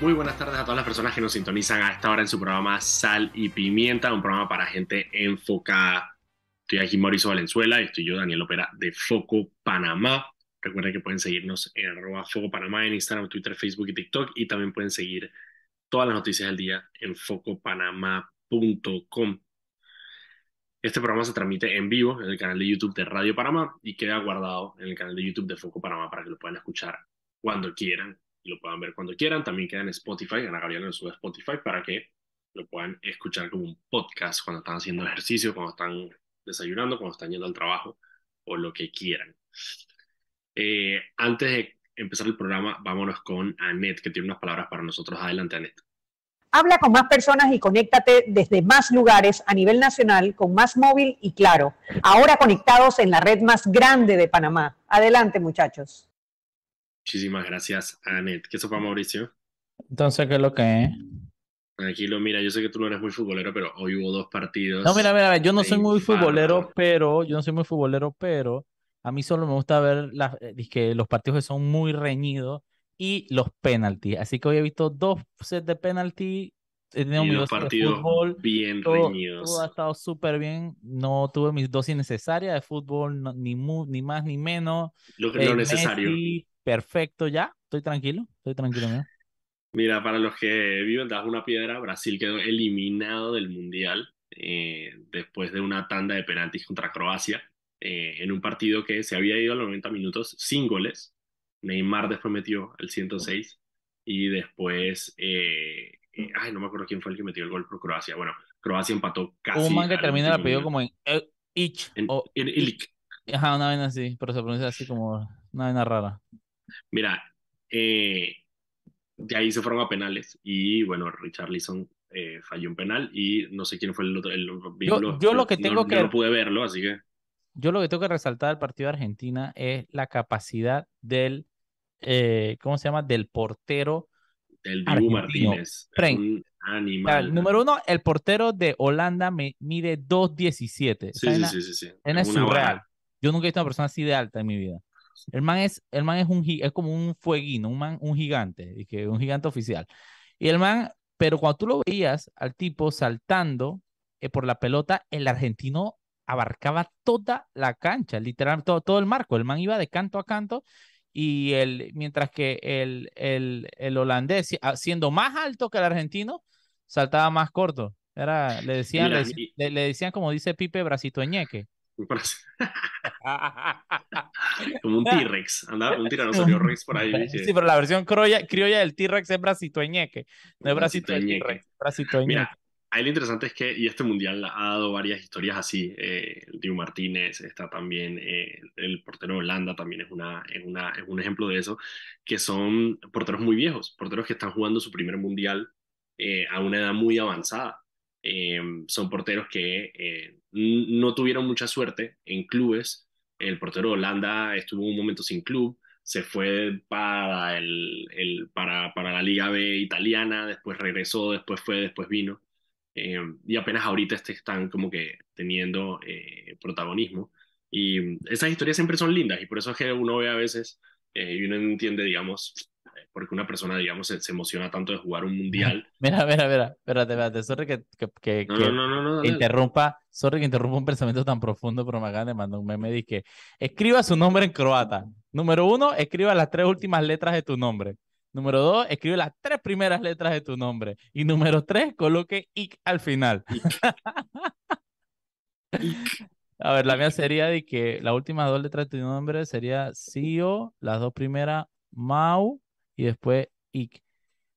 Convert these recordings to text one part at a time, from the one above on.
Muy buenas tardes a todas las personas que nos sintonizan a esta hora en su programa Sal y Pimienta, un programa para gente enfocada. Estoy aquí Mauricio Valenzuela y estoy yo, Daniel Opera, de Foco Panamá. Recuerden que pueden seguirnos en arroba Foco Panamá en Instagram, Twitter, Facebook y TikTok y también pueden seguir todas las noticias del día en focopanamá.com. Este programa se transmite en vivo en el canal de YouTube de Radio Panamá y queda guardado en el canal de YouTube de Foco Panamá para que lo puedan escuchar cuando quieran y lo puedan ver cuando quieran. También queda en Spotify, Ana Gabriela lo sube a Spotify para que lo puedan escuchar como un podcast cuando están haciendo ejercicio, cuando están desayunando, cuando están yendo al trabajo o lo que quieran. Eh, antes de empezar el programa, vámonos con Anet, que tiene unas palabras para nosotros. Adelante, Anet. Habla con más personas y conéctate desde más lugares a nivel nacional con más móvil y claro. Ahora conectados en la red más grande de Panamá. Adelante, muchachos. Muchísimas gracias, Anet. ¿Qué sopa, Mauricio? Entonces, ¿qué es lo que es? Tranquilo, mira, yo sé que tú no eres muy futbolero, pero hoy hubo dos partidos. No, mira, mira, yo no soy muy futbolero, pero yo no soy muy futbolero, pero a mí solo me gusta ver las, eh, que los partidos que son muy reñidos y los penaltis. Así que hoy he visto dos sets de penaltis. He tenido mis los dosis de partidos fútbol. bien Todo, reñidos. todo ha estado súper bien. No tuve mis dosis necesarias de fútbol, no- ni, mu- ni más ni menos. Lo, Eh, lo necesario. Messi, perfecto ya. Estoy tranquilo. Estoy tranquilo. Mira, para los que viven de una piedra, Brasil quedó eliminado del Mundial eh, después de una tanda de penaltis contra Croacia eh, en un partido que se había ido a los 90 minutos sin goles. Neymar después metió el 106 y después, eh, eh, ay, no me acuerdo quién fue el que metió el gol por Croacia. Bueno, Croacia empató casi. Un man que termina el apellido como en Ich. En- o en Ilic. Ajá, una vaina así, pero se pronuncia así como una vaina rara. Mira, eh, de ahí se fueron a penales y bueno, Richarlison eh, falló un penal y no sé quién fue el otro. el- Yo- yo lo que no- tengo yo que- no pude verlo, así que Yo lo que tengo que resaltar del partido de Argentina es la capacidad del, eh, ¿cómo se llama? Del portero. el Dibu. Martínez un O sea, animal. número uno, el portero de Holanda me mide 2.17. Sí, sí, sí, sí, sí. vaina Es surreal. Yo nunca he visto una persona así de alta en mi vida. El man es, el man es un es como un fueguino, un man, un gigante, y que un gigante oficial. Y el man, pero cuando tú lo veías al tipo saltando eh, por la pelota, el argentino abarcaba toda la cancha, literal, todo, todo el marco. El man iba de canto a canto y el, mientras que el, el, el holandés, ah, siendo más alto que el argentino, saltaba más corto. Era, le decían, Mira, le, deci- y- le- le decían como dice Pipe, bracito ñeque. Como un T-Rex, andaba un tiranosaurio Rex por ahí. Sí, dije, pero la versión criolla, criolla del T-Rex es bracito ñeque. No es bracito de Bracito T-Rex, bracito ahí lo interesante es que, y este mundial ha dado varias historias así. Eh, el Dibu Martínez está también, eh, el portero de Holanda también es, una, es, una, es un ejemplo de eso, que son porteros muy viejos, porteros que están jugando su primer mundial eh, a una edad muy avanzada. Eh, son porteros que eh, no tuvieron mucha suerte en clubes. El portero de Holanda estuvo un momento sin club, se fue para, el, el, para, para la Liga B italiana, después regresó, después fue, después vino. Eh, y apenas ahorita este están como que teniendo eh, protagonismo. Y esas historias siempre son lindas y por eso es que uno ve a veces eh, y uno entiende, digamos, porque una persona, digamos, se, se emociona tanto de jugar un mundial. Mira, mira, mira, espérate, espérate, sorry que, que, que, No, que no, no, interrumpa, sorry que interrumpa un pensamiento tan profundo, pero me acaban de mandar un meme de que escriba su nombre en croata. Número uno, escriba las tres últimas letras de tu nombre. Número dos, escribe las tres primeras letras de tu nombre. Y número tres, coloque ik al final. A ver, la mía sería de que las últimas dos letras de tu nombre sería Sio, las dos primeras Mau y después Ik.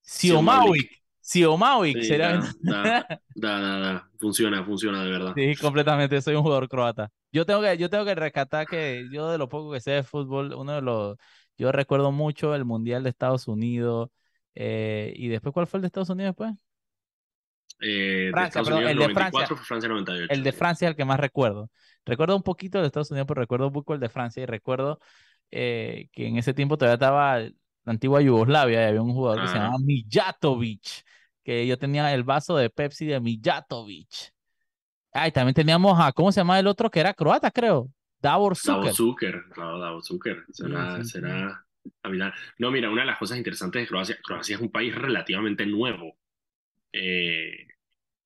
Siomauik. Siomauik Sí, sería. da, da, da, da. Funciona, funciona de verdad. Sí, completamente. Soy un jugador croata. Yo tengo que, yo tengo que rescatar que yo de lo poco que sé de fútbol, uno de los, yo recuerdo mucho el Mundial de Estados Unidos. eh, y después, ¿cuál fue el de Estados Unidos después? Eh, de Francia, Unidos el de 94 Francia. fue Francia 98. El de Francia es el que más recuerdo. Recuerdo un poquito de Estados Unidos, pero recuerdo un poco el de Francia y recuerdo eh, que en ese tiempo todavía estaba la antigua Yugoslavia y había un jugador que se llamaba Mijatovic, que yo tenía el vaso de Pepsi de Mijatovic. Ah, y también teníamos a, ¿cómo se llama el otro que era croata, creo? Davor Davor Zucker. Zucker, claro, Davor Zucker. Será, sí, sí. será No, mira, una de las cosas interesantes de Croacia, Croacia es un país relativamente nuevo. Eh,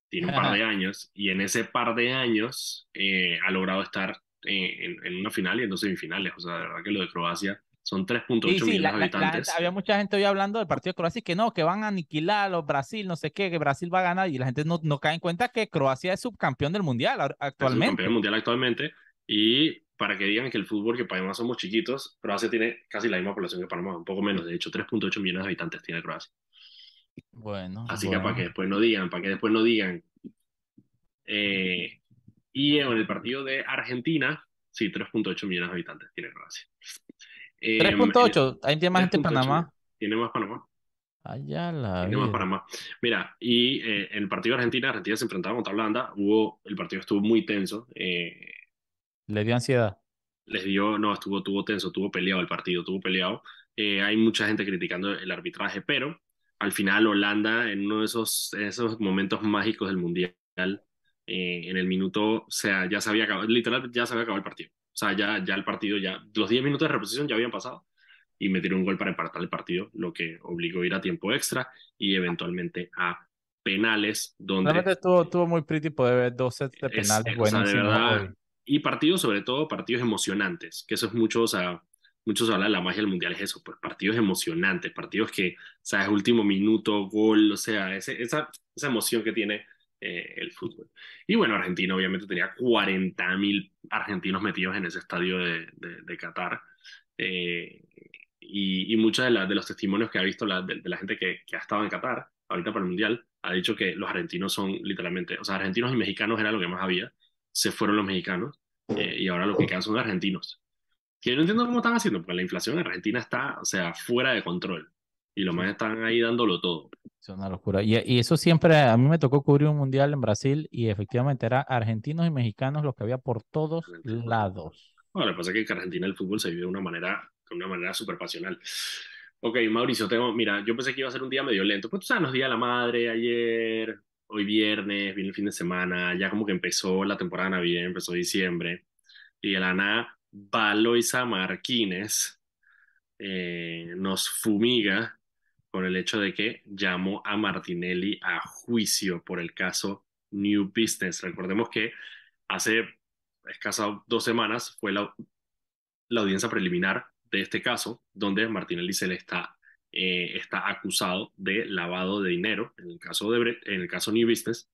tiene un par de años y en ese par de años eh, ha logrado estar en, en, una final y en dos semifinales. O sea, de verdad que lo de Croacia son 3.8 millones de habitantes. había mucha gente hoy hablando del partido de Croacia y que no, que van a aniquilar a los Brasil, no sé qué, que Brasil va a ganar y la gente no, no cae en cuenta que Croacia es subcampeón del mundial actualmente. Es subcampeón del mundial actualmente y para que digan que el fútbol, que Panamá somos chiquitos, Croacia tiene casi la misma población que Panamá, un poco menos, de hecho 3.8 millones de habitantes tiene Croacia. Bueno. Así que para que después no digan, para que después no digan. Eh, y en el partido de Argentina, sí, 3.8 millones de habitantes tiene Croacia. 3.8, eh, ahí tiene más gente en Panamá. Tiene más Panamá. Allá la. Tiene más Panamá. Mira, y eh, en el partido de Argentina, Argentina se enfrentaba contra Holanda, hubo, el partido estuvo muy tenso. Eh, ¿Les dio ansiedad? Les dio, no, estuvo, estuvo tenso, estuvo peleado el partido, estuvo peleado. hay mucha gente criticando el arbitraje, pero al final Holanda, en uno de esos, esos momentos mágicos del Mundial, en el minuto, o sea, ya se había acabado, literal, ya se había acabado el partido. O sea, ya, ya el partido, ya los 10 minutos de reposición ya habían pasado y metieron un gol para empatar el partido, lo que obligó a ir a tiempo extra y eventualmente a penales. Donde Realmente estuvo, estuvo muy pretty poder ver dos sets de penales buenos. y partidos, sobre todo, partidos emocionantes, que eso es mucho, o sea, muchos hablan de la magia del mundial, es eso, pues partidos emocionantes, partidos que, o sea, es último minuto, gol, o sea, ese, esa, esa emoción que tiene eh, el fútbol. Y bueno, Argentina obviamente tenía 40.000 argentinos metidos en ese estadio de, de, Qatar. Eh, y, y muchos de, de, los testimonios que ha visto la, de, la gente que, que, ha estado en Qatar, ahorita para el Mundial, ha dicho que los argentinos son literalmente, o sea, argentinos y mexicanos era lo que más había, se fueron los mexicanos eh, y ahora lo que quedan son argentinos. Que yo no entiendo cómo están haciendo, porque la inflación en Argentina está, o sea, fuera de control y los más están ahí dándolo todo. Es una locura. Y, y, eso siempre, a mí me tocó cubrir un mundial en Brasil y efectivamente era argentinos y mexicanos los que había por todos lados. Bueno, lo que pasa es que en Argentina el fútbol se vive de una manera, de una manera súper pasional. Ok, Mauricio, tengo, mira, yo pensé que iba a ser un día medio lento. Pues tú sabes, nos día la madre ayer, hoy viernes, viene el fin de semana, ya como que empezó la temporada navideña, empezó diciembre. Y el Ana Valoisa Marquines eh, nos fumiga con el hecho de que llamó a Martinelli a juicio por el caso New Business. Recordemos que hace escasas dos semanas fue la, audiencia preliminar de este caso, donde Martinelli se le está, eh, está acusado de lavado de dinero, en el caso, de, en el caso New Business,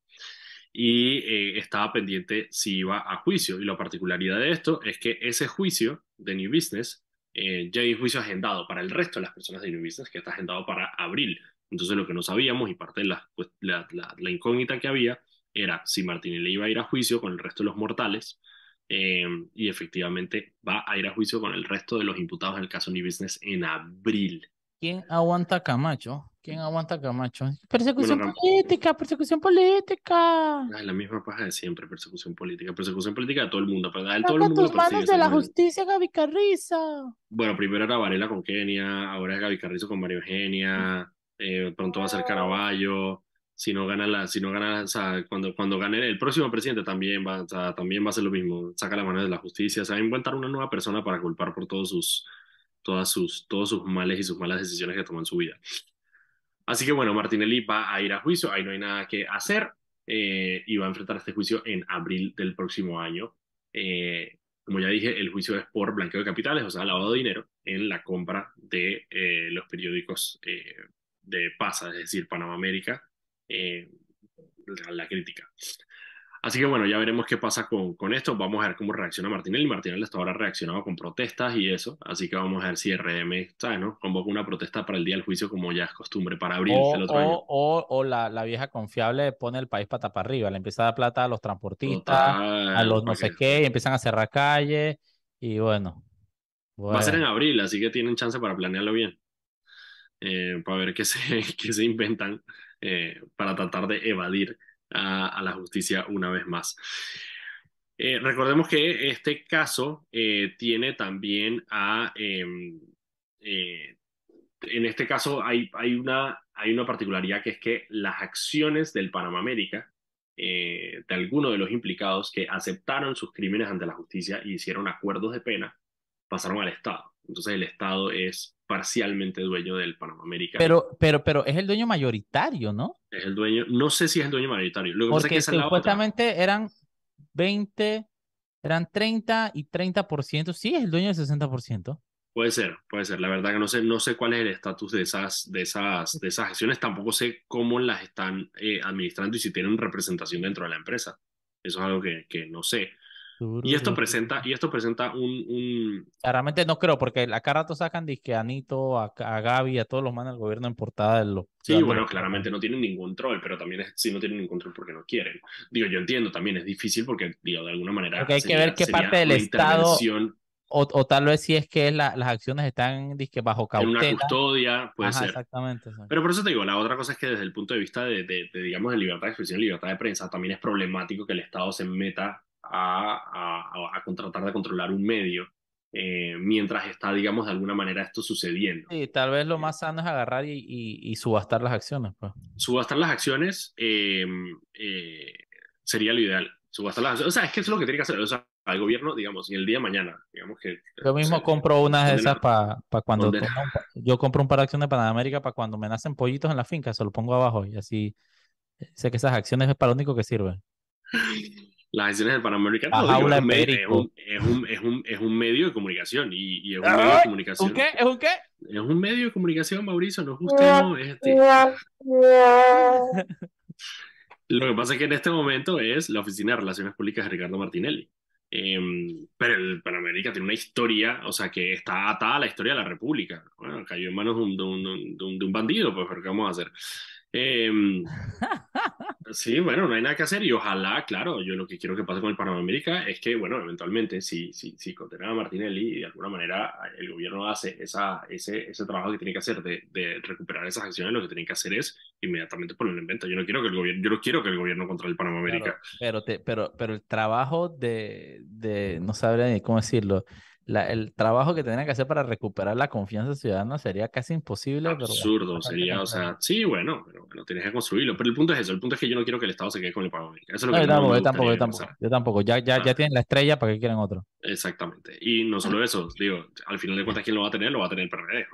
y eh, estaba pendiente si iba a juicio. Y la particularidad de esto es que ese juicio de New Business eh, ya hay juicio agendado para el resto de las personas de New Business, que está agendado para abril. Entonces lo que no sabíamos y parte de la, incógnita que había era si Martinelli iba a ir a juicio con el resto de los mortales eh, y efectivamente va a ir a juicio con el resto de los imputados en el caso New Business en abril. ¿Quién aguanta Camacho? ¿Quién aguanta Camacho? Persecución política, persecución política. Es la misma paja de siempre, persecución política. Persecución política de todo el mundo. De todo el mundo tus manos de la justicia, Gaby Carrizo. Bueno, primero era Varela con Kenia, ahora es Gaby Carrizo con María Eugenia, eh, pronto va a ser Caraballo. Si no gana la, si no gana, o sea, cuando, cuando gane el próximo presidente también va, o sea, también va a ser lo mismo. Saca la mano de la justicia, o sea, va a inventar una nueva persona para culpar por todos sus, todas sus, todos sus males y sus malas decisiones que tomó en su vida. Así que bueno, Martinelli va a ir a juicio, ahí no hay nada que hacer eh, y va a enfrentar este juicio en abril del próximo año. Eh, como ya dije, el juicio es por blanqueo de capitales, o sea, lavado de dinero en la compra de eh, los periódicos de PASA, es decir, Panamá América, la crítica. Así que bueno, ya veremos qué pasa con, con esto. Vamos a ver cómo reacciona Martinelli. Martinelli hasta ahora ha reaccionado con protestas y eso. Así que vamos a ver si RM, ¿sabes? No? Convoca una protesta para el día del juicio como ya es costumbre para abril o, del otro año. O, o la, la, vieja confiable pone el país pata para arriba. Le empieza a dar plata a los transportistas, a los no sé qué, y empiezan a cerrar calles. Y bueno, Va a ser en abril, así que tienen chance para planearlo bien. Eh, para ver qué se, qué se inventan eh, para tratar de evadir a, la justicia una vez más. Eh, recordemos que este caso eh, tiene también a... Em, eh, en este caso hay, hay, una, hay una particularidad que es que las acciones del Panamá América, de algunos de los implicados que aceptaron sus crímenes ante la justicia y hicieron acuerdos de pena, pasaron al Estado. Entonces el Estado es parcialmente dueño del Panamá American. Pero, pero, pero es el dueño mayoritario, ¿no? es el dueño, no sé si es el dueño mayoritario. Lo que pasa es que Porque supuestamente eran 20, eran 30 y 30%. Sí, es el dueño del 60%. Puede ser, puede ser. La verdad que no sé, no sé cuál es el estatus de esas, de esas, de esas acciones. Tampoco sé cómo las están eh, administrando y si tienen representación dentro de la empresa. Eso es algo que, que no sé. Y esto presenta, y esto presenta un, un, Claramente no creo, porque a cada rato sacan disque a Anito, a, a Gaby, a todos los manes del gobierno en portada de los. Sí, bueno, claramente no tienen ningún control, pero también es, sí no tienen ningún control porque no quieren. Digo, yo entiendo también, es difícil porque, digo, de alguna manera. Porque hay que ver qué parte del Estado O, o tal vez si es que la- las acciones están disque bajo En una cautela. custodia, puede Ajá, ser. exactamente. Pero por eso te digo, la otra cosa es que desde el punto de vista de, de- de, digamos, de libertad de expresión libertad de prensa, también es problemático que el Estado se meta a, a, a- a contratar de controlar un medio eh, mientras está, digamos, de alguna manera esto sucediendo. Sí, tal vez lo más sano es agarrar y, y, y subastar las acciones, pues. Subastar las acciones eh, eh, sería lo ideal. Subastar las acciones. O sea, es que eso es lo que tiene que hacer. O sea, al gobierno, digamos, en el día de mañana, digamos que... Yo o mismo sea, compro unas de esas para cuando yo compro un par de acciones de Panamérica para cuando me nacen pollitos en la finca, se lo pongo abajo y así eh, sé que esas acciones es para lo único que sirven. Las acciones del Panamericano La digo, es, un medio, es, un, es, un, es, un, es un medio de comunicación y, y es un medio de comunicación. ¿Un qué? ¿Es un qué? Es un medio de comunicación, Mauricio, no es usted, no, es este. Lo que pasa es que en este momento es la Oficina de Relaciones Públicas de Ricardo Martinelli. Em, pero el Panamérica tiene una historia, o sea, que está atada a la historia de la República. Bueno, cayó en manos de un, de un, de un, de un bandido, pues, pero ¿qué vamos a hacer? Em, sí, bueno, no hay nada que hacer y ojalá, claro, yo lo que quiero que pase con el Panamérica es que, bueno, eventualmente, si, si, si condenan a Martinelli y de alguna manera el gobierno hace esa, ese, ese trabajo que tiene que hacer de, de recuperar esas acciones, lo que tiene que hacer es inmediatamente ponerlo en venta. Yo no quiero que el gobierno, yo no quiero que el gobierno controle el Panamá América. Claro, pero, te, pero, pero el trabajo de, de, no sabría ni cómo decirlo, la, el trabajo que tendrían que hacer para recuperar la confianza ciudadana sería casi imposible. Absurdo sería, o sea, sí, bueno, pero bueno, tienes que construirlo. Pero el punto es eso, el punto es que yo no quiero que el Estado se quede con el América. Eso es lo No, que yo no tampoco, yo tampoco, yo tampoco, pasara. yo tampoco. Ya, ya, ya tienen la estrella, ¿para qué quieren otro? Exactamente. Y no solo eso, digo, al final de cuentas, ¿quién lo va a tener? Lo va a tener el PRD.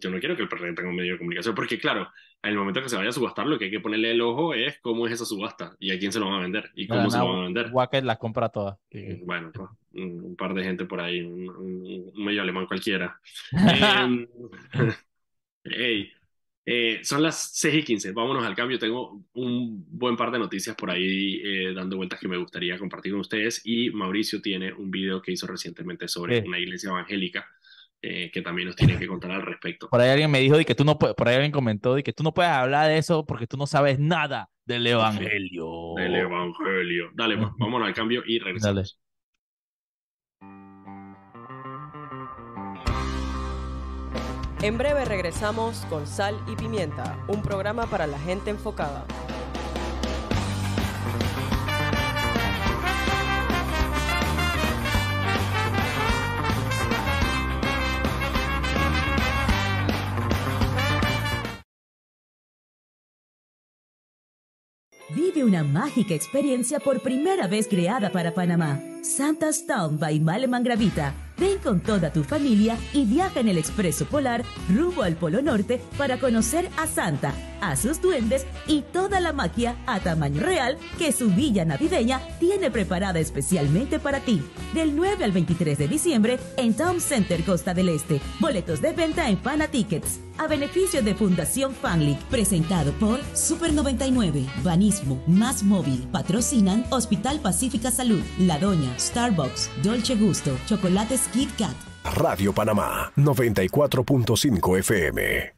Yo no quiero que el PRD tenga un medio de comunicación, porque claro, en el momento que se vaya a subastar, lo que hay que ponerle el ojo es cómo es esa subasta y a quién se lo van a vender y cómo Nada, se lo nada, van a vender. Wacker las compra todas. Eh, Bueno, pues, un, par de gente por ahí, un, un- medio alemán cualquiera. Em, hey, eh, son las 6 y 15, vámonos al cambio. Tengo un buen par de noticias por ahí eh, dando vueltas que me gustaría compartir con ustedes. Y Mauricio tiene un video que hizo recientemente sobre Sí. una iglesia evangélica eh, que también nos tiene que contar al respecto. Por ahí alguien me dijo de que tú no puedes, por ahí alguien comentó de que tú no puedes hablar de eso porque tú no sabes nada del evangelio. Del evangelio. Dale, pues, vámonos al cambio y regresamos. En breve regresamos con Sal y Pimienta, un programa para la gente enfocada. Vive una mágica experiencia por primera vez creada para Panamá. Santa's Town by Maleman Gravita. Ven con toda tu familia y viaja en el expreso polar rumbo al Polo Norte para conocer a Santa, a sus duendes y toda la magia a tamaño real que su villa navideña tiene preparada especialmente para ti. Del 9 al 23 de diciembre en Town Center Costa del Este. Boletos de venta en Pana Tickets. A beneficio de Fundación Fanlic, presentado por Super 99, Banismo, Más Móvil, patrocinan Hospital Pacífica Salud, La Doña, Starbucks, Dolce Gusto, Chocolates Kit Kat. Radio Panamá 94.5 FM.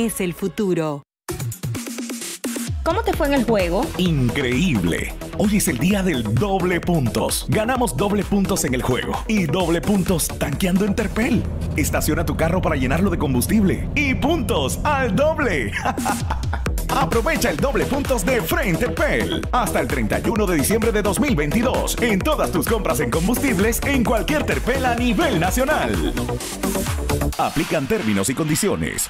el futuro. ¿Cómo te fue en el juego? Increíble. Hoy es el día del doble puntos. Ganamos doble puntos en el juego y doble puntos tanqueando en Terpel. Estaciona tu carro para llenarlo de combustible y puntos al doble. Aprovecha el doble puntos de Frente Terpel hasta el 31 de diciembre de 2022 en todas tus compras en combustibles en cualquier Terpel a nivel nacional. Aplican términos y condiciones.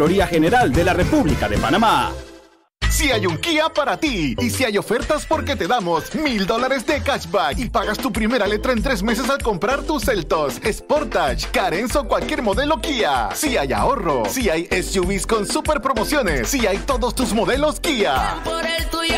General de la República de Panamá. Si hay un Kia para ti y si hay ofertas porque te damos mil dólares de cashback y pagas tu primera letra en tres meses al comprar tus Celtos, Sportage, Carenzo o cualquier modelo Kia. Si hay ahorro, si hay SUVs con super promociones, si hay todos tus modelos Kia. Por el tuyo.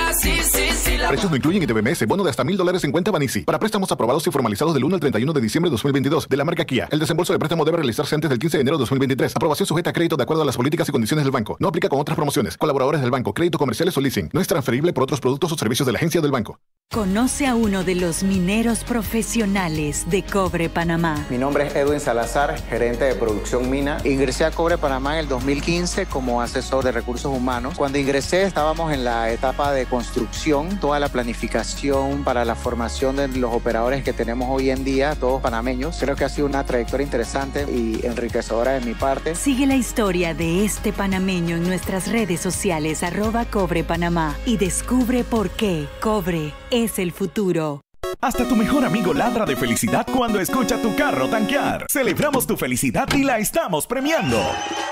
Precios no incluyen ITBMS, bono de hasta mil dólares en cuenta Banisi. Para préstamos aprobados y formalizados del 1 al 31 de diciembre de 2022 de la marca Kia. El desembolso de préstamo debe realizarse antes del 15 de enero de 2023. Aprobación sujeta a crédito de acuerdo a las políticas y condiciones del banco. No aplica con otras promociones. Colaboradores del banco. Crédito comerciales o leasing. No es transferible por otros productos o servicios de la agencia del banco. Conoce a uno de los mineros profesionales de Cobre Panamá. Mi nombre es Edwin Salazar, gerente de producción mina. Ingresé a Cobre Panamá en el 2015 como asesor de recursos humanos. Cuando ingresé estábamos en la etapa de construcción, toda la planificación para la formación de los operadores que tenemos hoy en día, todos panameños. Creo que ha sido una trayectoria interesante y enriquecedora de mi parte. Sigue la historia de este panameño en nuestras redes sociales arroba Cobre Panamá y descubre por qué Cobre es el futuro. Hasta tu mejor amigo ladra de felicidad cuando escucha tu carro tanquear. Celebramos tu felicidad y la estamos premiando.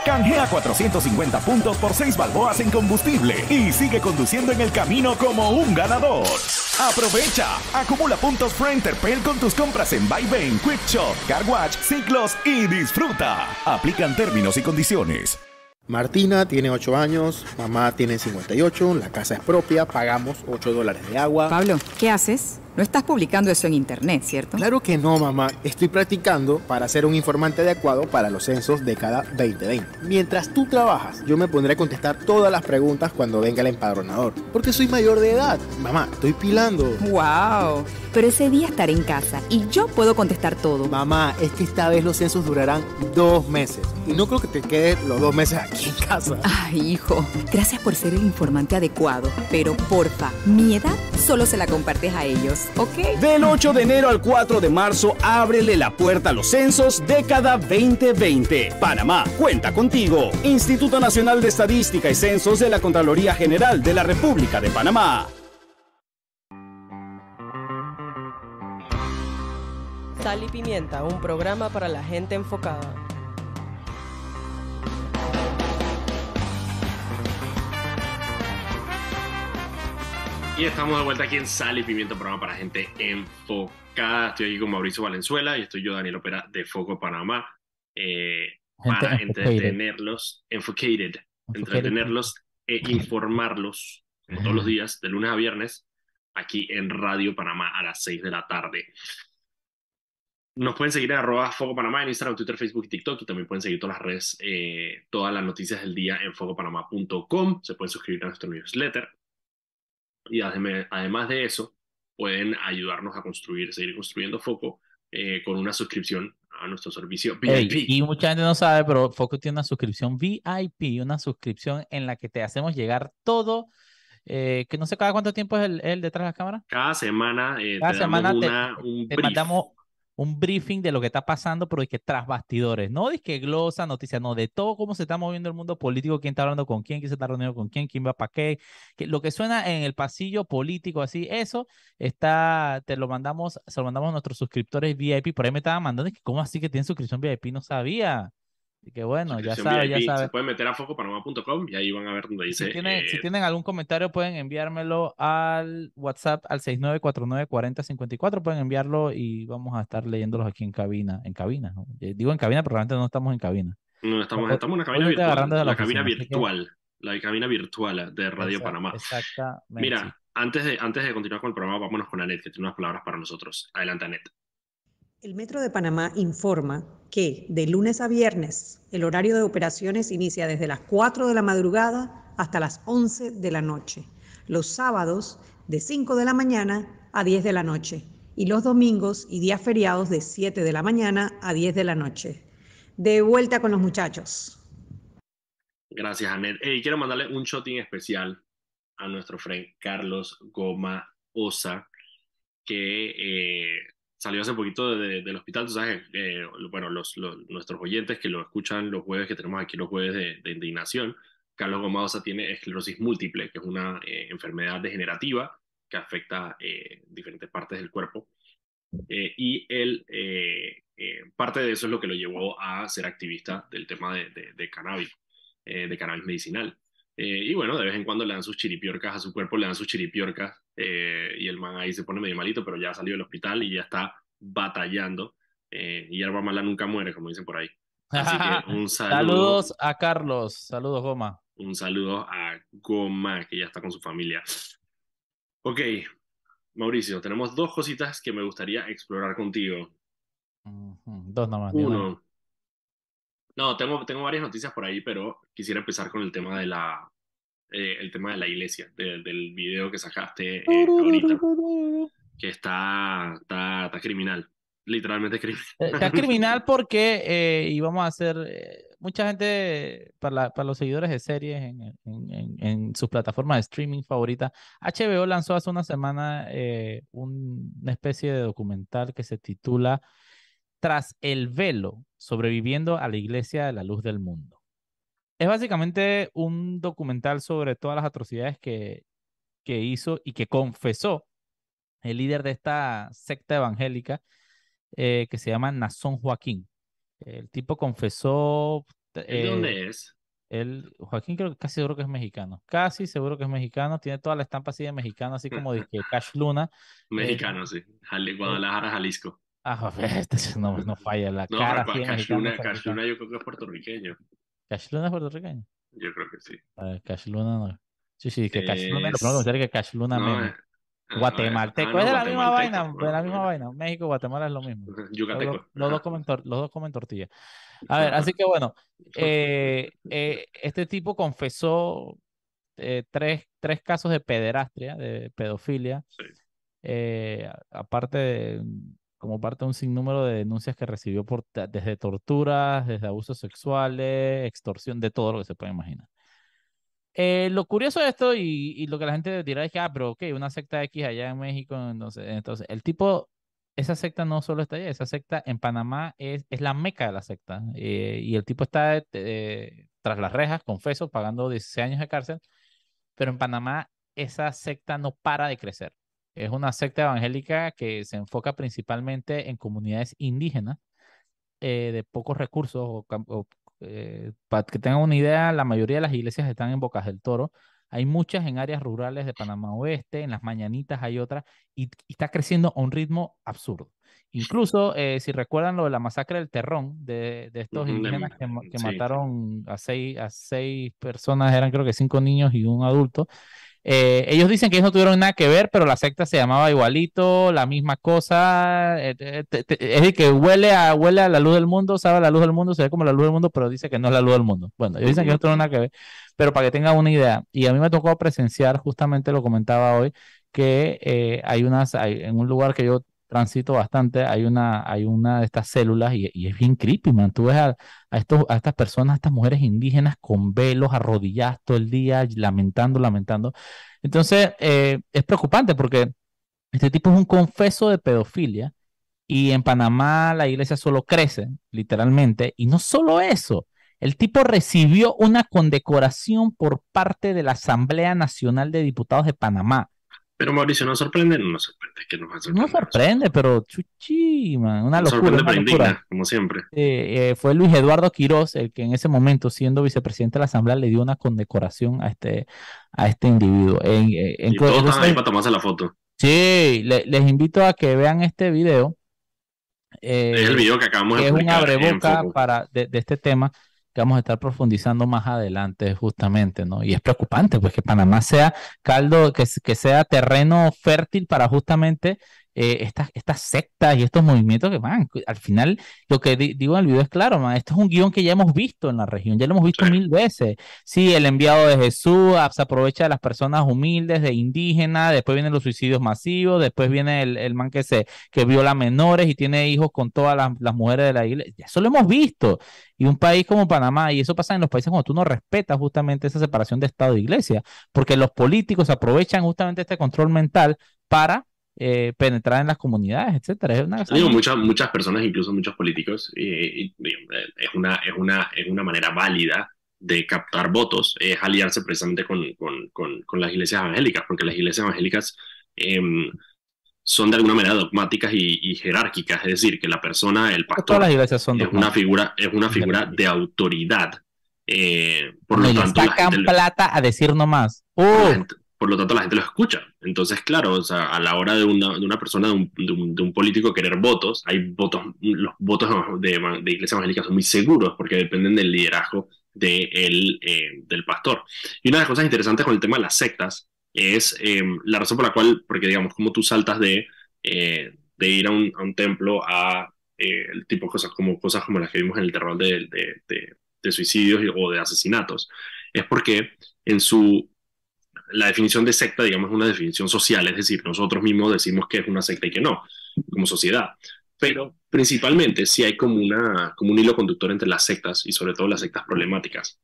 Canjea 450 puntos por 6 balboas en combustible y sigue conduciendo en el camino como un ganador. Aprovecha, acumula puntos Free con tus compras en Buybain, Quick Shop, Car Watch, Ciclos y disfruta. Aplican términos y condiciones. Martina tiene 8 años, mamá tiene 58, la casa es propia, pagamos 8 dólares de agua. Pablo, ¿qué haces? No estás publicando eso en internet, ¿cierto? Claro que no, mamá. Estoy practicando para ser un informante adecuado para los censos de cada 2020. Mientras tú trabajas, yo me pondré a contestar todas las preguntas cuando venga el empadronador. Porque soy mayor de edad. Mamá, estoy pilando. ¡Wow! Pero ese día estaré en casa y yo puedo contestar todo. Mamá, es que esta vez los censos durarán dos meses. Y no creo que te quedes los dos meses aquí en casa. Ay, hijo. Gracias por ser el informante adecuado. Pero porfa, mi edad solo se la compartes a ellos. ¿Ok? Del 8 de enero al 4 de marzo, ábrele la puerta a los censos década 2020. Panamá, cuenta contigo. Instituto Nacional de Estadística y Censos de la Contraloría General de la República de Panamá. Sal y Pimienta, un programa para la gente enfocada. Y estamos de vuelta aquí en Sal y Pimiento, programa para gente enfocada. Estoy aquí con Mauricio Valenzuela y estoy yo, Daniel Opera, de Foco Panamá, eh, para entretenerlos, enfocated, entretenerlos e informarlos, como todos los días, de lunes a viernes, aquí en Radio Panamá a las 6 de la tarde. Nos pueden seguir en arroba Foco Panamá en Instagram, Twitter, Facebook y TikTok. Y también pueden seguir todas las redes, eh, todas las noticias del día en focopanamá.com. Se pueden suscribir a nuestro newsletter. Y además de eso, pueden ayudarnos a construir, seguir construyendo Foco eh, con una suscripción a nuestro servicio VIP. y mucha gente no sabe, pero Foco tiene una suscripción VIP, una suscripción en la que te hacemos llegar todo. Eh, que no sé cada cuánto tiempo es el, detrás de la cámara. Cada semana, eh, cada te semana te, mandamos un briefing de lo que está pasando, pero es que tras bastidores, no de que glosa, noticias, no, de todo cómo se está moviendo el mundo político, quién está hablando con quién, quién se está reuniendo con quién, quién va para qué, que lo que suena en el pasillo político, así, eso está, te lo mandamos, se lo mandamos a nuestros suscriptores VIP, por ahí me estaban mandando, que ¿cómo así que tienen suscripción VIP? No sabía. Y que bueno, ya sabes, ya sabes. Se pueden meter a focopanama.com y ahí van a ver donde dice. Si, tienen, si eh, tienen algún comentario, pueden enviármelo al WhatsApp al 69494054. Pueden enviarlo y vamos a estar leyéndolos aquí en cabina. En cabina, ¿no? Digo en cabina, pero realmente no estamos en cabina. No, estamos, estamos en la cabina virtual. La, la cabina oficina, así que- virtual. La cabina virtual de Radio Panamá. Exactamente. Mira, antes de, antes de continuar con el programa, vámonos con Anet, que tiene unas palabras para nosotros. Adelante, Anet. El Metro de Panamá informa que de lunes a viernes el horario de operaciones inicia desde las 4 de la madrugada hasta las 11 de la noche. Los sábados de 5 de la mañana a 10 de la noche y los domingos y días feriados de 7 de la mañana a 10 de la noche. De vuelta con los muchachos. Gracias, Anet. Y quiero mandarle un shoting especial a nuestro friend Carlos Goma Osa, que eh, salió hace poquito de- del hospital. Tú sabes, eh, bueno, los, los- nuestros oyentes que lo escuchan los jueves, que tenemos aquí los jueves de, de indignación, Carlos Goma Osa tiene esclerosis múltiple, que es una eh, enfermedad degenerativa que afecta eh, diferentes partes del cuerpo. Eh, y él, eh, eh, parte de eso es lo que lo llevó a ser activista del tema de, de, de cannabis, de cannabis medicinal. Eh, y bueno, de vez en cuando le dan sus chiripiorcas a su cuerpo, le dan sus chiripiorcas eh, y el man ahí se pone medio malito, pero ya salió del hospital y ya está batallando. Eh, y hierba mala nunca muere, como dicen por ahí. Así que un saludo. Saludos a Carlos. Saludos, Goma. Un saludo a Goma, que ya está con su familia. Ok, Mauricio, tenemos dos cositas que me gustaría explorar contigo. Dos nomás. Uno. No, tengo, tengo varias noticias por ahí, pero quisiera empezar con el tema de la, eh, el tema de la iglesia, de- del video que sacaste eh, ahorita, que está, está, está criminal, literalmente criminal. Eh, Está criminal porque, eh, y vamos a hacer, eh, mucha gente, para, la- para los seguidores de series en, en- en- en sus plataformas de streaming favoritas, HBO lanzó hace una semana eh, un- una especie de documental que se titula Tras el velo, sobreviviendo a la iglesia de la luz del mundo. Es básicamente un documental sobre todas las atrocidades que, que hizo y que confesó el líder de esta secta evangélica eh, que se llama Nazón Joaquín. El tipo confesó. ¿El eh, ¿De dónde es? él- Joaquín creo que casi seguro que es mexicano. Casi seguro que es mexicano. Tiene toda la estampa así de mexicano, así como de Cash Luna. Eh, Mexicano, sí. Jali- Guadalajara, Jalisco. ah, este no, no falla la No, cara. Cash Luna, Cash. Luna yo creo que es puertorriqueño. Cash Luna es puertorriqueño. Yo creo que sí. A ver, Cash Luna no. Sí, sí, que Cash Luna, lo Es- me sale que Cash Luna No, eh, ah, Guatemalteco, ah, no, es de la misma vaina, de la misma vaina. México, Guatemala es lo mismo. Los, Yucateco. dos- los dos comen los dos comen tortilla. A ver, así que bueno, eh, eh, este tipo confesó eh, tres, tres casos de pederastria, de pedofilia, eh, a- aparte de, como parte de un sinnúmero de denuncias que recibió por, desde torturas, desde abusos sexuales, extorsión, de todo lo que se puede imaginar. Eh, lo curioso de esto y, y lo que la gente dirá es que, ah, pero ok, una secta X allá en México, entonces, entonces el tipo, esa secta no solo está allá, esa secta en Panamá es, es la meca de la secta. eh, y el tipo está eh, tras las rejas, confeso, pagando 16 años de cárcel, pero en Panamá esa secta no para de crecer. Es una secta evangélica que se enfoca principalmente en comunidades indígenas eh, de pocos recursos. O, o, eh, para que tengan una idea, la mayoría de las iglesias están en Bocas del Toro. Hay muchas en áreas rurales de Panamá Oeste, en las Mañanitas hay otras, y, y está creciendo a un ritmo absurdo. Incluso, eh, si recuerdan lo de la masacre del Terrón, de, de estos indígenas que, sí. mataron a seis, a seis personas, eran creo que cinco niños y un adulto. Eh, ellos dicen que ellos no tuvieron nada que ver, pero la secta se llamaba igualito, la misma cosa. eh, eh, es decir, que huele a, huele a la luz del mundo, sabe la luz del mundo, se ve como la luz del mundo, pero dice que no es la luz del mundo. Bueno, ellos dicen que no tuvieron nada que ver, pero para que tengan una idea, y a mí me tocó presenciar, justamente lo comentaba hoy, que hay unas, hay, en un lugar que yo transito bastante, hay una, hay una de estas células y, es bien creepy, man. Tú ves a, a, estos, a estas personas, a estas mujeres indígenas con velos arrodilladas todo el día, lamentando, lamentando. Entonces, eh, es preocupante porque este tipo es un confeso de pedofilia Y en Panamá la iglesia solo crece, literalmente. Y no solo eso, el tipo recibió una condecoración por parte de la Asamblea Nacional de Diputados de Panamá. Pero Mauricio, ¿no sorprende? No nos sorprende, que nos va a No sorprende, pero chuchi, man, una Nos locura, sorprende, una locura. indigna, como siempre. Eh, eh, fue Luis Eduardo Quirós el que en ese momento, siendo vicepresidente de la Asamblea, le dio una condecoración a este, a este individuo. En, eh, en- Y todos estaban ahí para tomarse la foto. Sí, le- les invito a que vean este video. eh, Es el video que acabamos de es un abreboca para, de, de este tema que vamos a estar profundizando más adelante, justamente, ¿no? Y es preocupante, pues, que Panamá sea caldo, que, que sea terreno fértil para justamente eh, estas, estas sectas y estos movimientos que van. Al final, lo que di- digo en el video es claro, man, esto es un guion que ya hemos visto en la región, ya lo hemos visto mil veces. Sí, el enviado de Jesús ah, se aprovecha de las personas humildes, de indígenas, después vienen los suicidios masivos, después viene el, el man que se que viola menores y tiene hijos con todas las, las mujeres de la iglesia. Eso lo hemos visto. Y un país como Panamá, y eso pasa en los países cuando tú no respetas justamente esa separación de Estado e Iglesia, porque los políticos aprovechan justamente este control mental para eh, penetrar en las comunidades, etcétera. Es una Digo, muchas, muchas personas, incluso muchos políticos, eh, es, una, es, una, es una manera válida de captar votos, es aliarse precisamente con, con, con, con las iglesias evangélicas, porque las iglesias evangélicas em, son de alguna manera dogmáticas y, y jerárquicas, es decir, que la persona, el pastor, Todas las iglesias son es una figura, es una figura de autoridad. eh, por lo Y le tanto, la sacan gente lo- plata a decir nomás. la ¡Uh! gente- por lo tanto, la gente lo escucha. Entonces, claro, o sea, a la hora de una, de una persona, de un, de un- de un político querer votos, hay votos, los votos de, de iglesia evangélica son muy seguros porque dependen del liderazgo de el, eh, del pastor. Y una de las cosas interesantes con el tema de las sectas es eh, la razón por la cual, porque digamos, como tú saltas de, eh, de ir a un, a un templo a eh, el tipo de cosas como, cosas como las que vimos en el terror de, de, suicidios o de asesinatos, es porque en su la definición de secta, digamos, es una definición social, es decir, nosotros mismos decimos que es una secta y que no, como sociedad. Pero principalmente si hay como, una, como un hilo conductor entre las sectas y sobre todo las sectas problemáticas,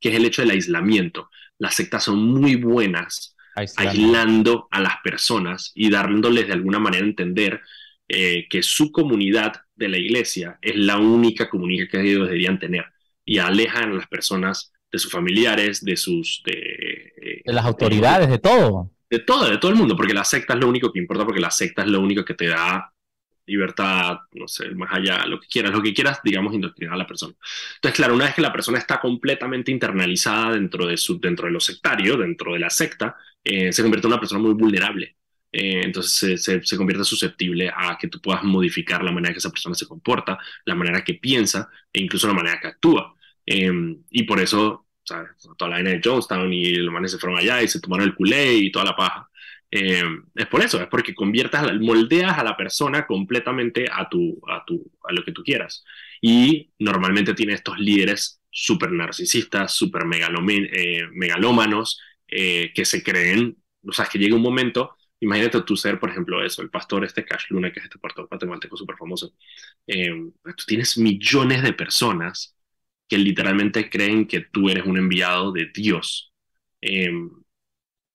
que es el hecho del aislamiento. Las sectas son muy buenas aislando a las personas y dándoles de alguna manera a entender eh, que su comunidad de la iglesia es la única comunidad que ellos deberían tener y alejan a las personas de sus familiares, de sus... De, De las autoridades, de todo. de todo, de todo el mundo, porque la secta es lo único que importa, porque la secta es lo único que te da libertad, no sé, más allá, lo que quieras, lo que quieras, digamos, indoctrinar a la persona. Entonces, claro, una vez que la persona está completamente internalizada dentro de, su, dentro de lo sectario, dentro de la secta, eh, se convierte en una persona muy vulnerable. Eh, entonces se, se, se convierte susceptible a que tú puedas modificar la manera que esa persona se comporta, la manera que piensa e incluso la manera que actúa. Eh, y por eso, Toda la vaina de Jonestown y los manes se fueron allá y se tomaron el culé y toda la paja. Eh, es por eso, es porque conviertas, moldeas a la persona completamente a, tu, a, tu, a lo que tú quieras. Y normalmente tiene estos líderes súper narcisistas, súper eh, megalómanos, eh, que se creen, o sea, que llega un momento, imagínate tú ser, por ejemplo, eso, el pastor este Cash Luna, que es este pastor guatemalteco súper famoso. Eh, tú tienes millones de personas que literalmente creen que tú eres un enviado de Dios. Eh,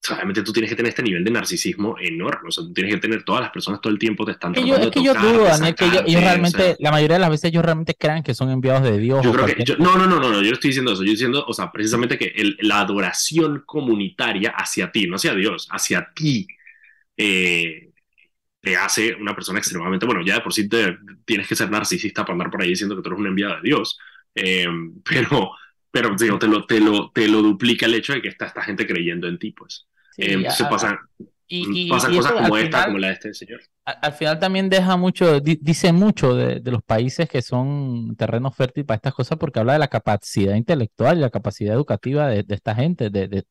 o tú tienes que tener este nivel de narcisismo enorme. O sea, tú tienes que tener todas las personas todo el tiempo te están Que yo- tratando es que de yo tocar, dudo, de Daniel, que ellos, ellos o realmente, sea, la mayoría de las veces ellos realmente crean que son enviados de Dios. yo o creo que, yo- no, no, no, no, no, yo no estoy diciendo eso, yo estoy diciendo, o sea, precisamente que el- la adoración comunitaria hacia ti, no hacia Dios, hacia ti, eh, te hace una persona extremadamente, bueno, ya de por sí te, tienes que ser narcisista para andar por ahí diciendo que tú eres un enviado de Dios, eh, pero, pero digo, te, lo, te, lo, te lo duplica el hecho de que está esta gente creyendo en ti, pues. Sí, Eh, y- y- pasan y cosas eso como al esta, final- como la de este señor. a- al final también deja mucho, di- dice mucho de, de los países que son terreno fértil para estas cosas porque habla de la capacidad intelectual y la capacidad educativa de, de esta gente, de, de-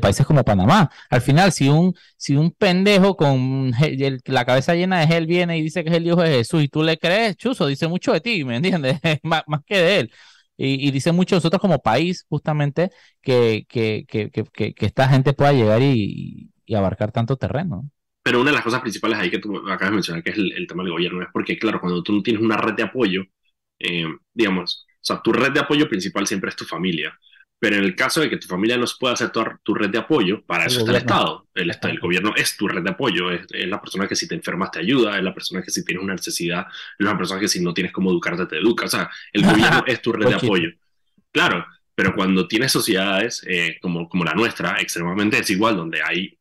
países como Panamá. Al final, si un, si un pendejo con el- la cabeza llena de gel viene y dice que es el hijo de Jesús y tú le crees, chuzo, dice mucho de ti, ¿me entiendes? Más, más que de él. Y, y dice mucho de nosotros como país, justamente, que, que, que- que esta gente pueda llegar y, y abarcar tanto terreno. Pero una de las cosas principales ahí que tú acabas de mencionar, que es el, el tema del gobierno, es porque, claro, cuando tú no tienes una red de apoyo, eh, digamos, o sea, tu red de apoyo principal siempre es tu familia, Pero en el caso de que tu familia no pueda hacer tu, tu red de apoyo, para El eso está el gobierno. Estado. El, el gobierno es tu red de apoyo, es, es la persona que si te enfermas te ayuda, es la persona que si tienes una necesidad, es la persona que si no tienes cómo educarte te educa. O sea, el gobierno es tu red de apoyo. Claro, pero cuando tienes sociedades eh, como, como la nuestra, extremadamente desigual, donde hay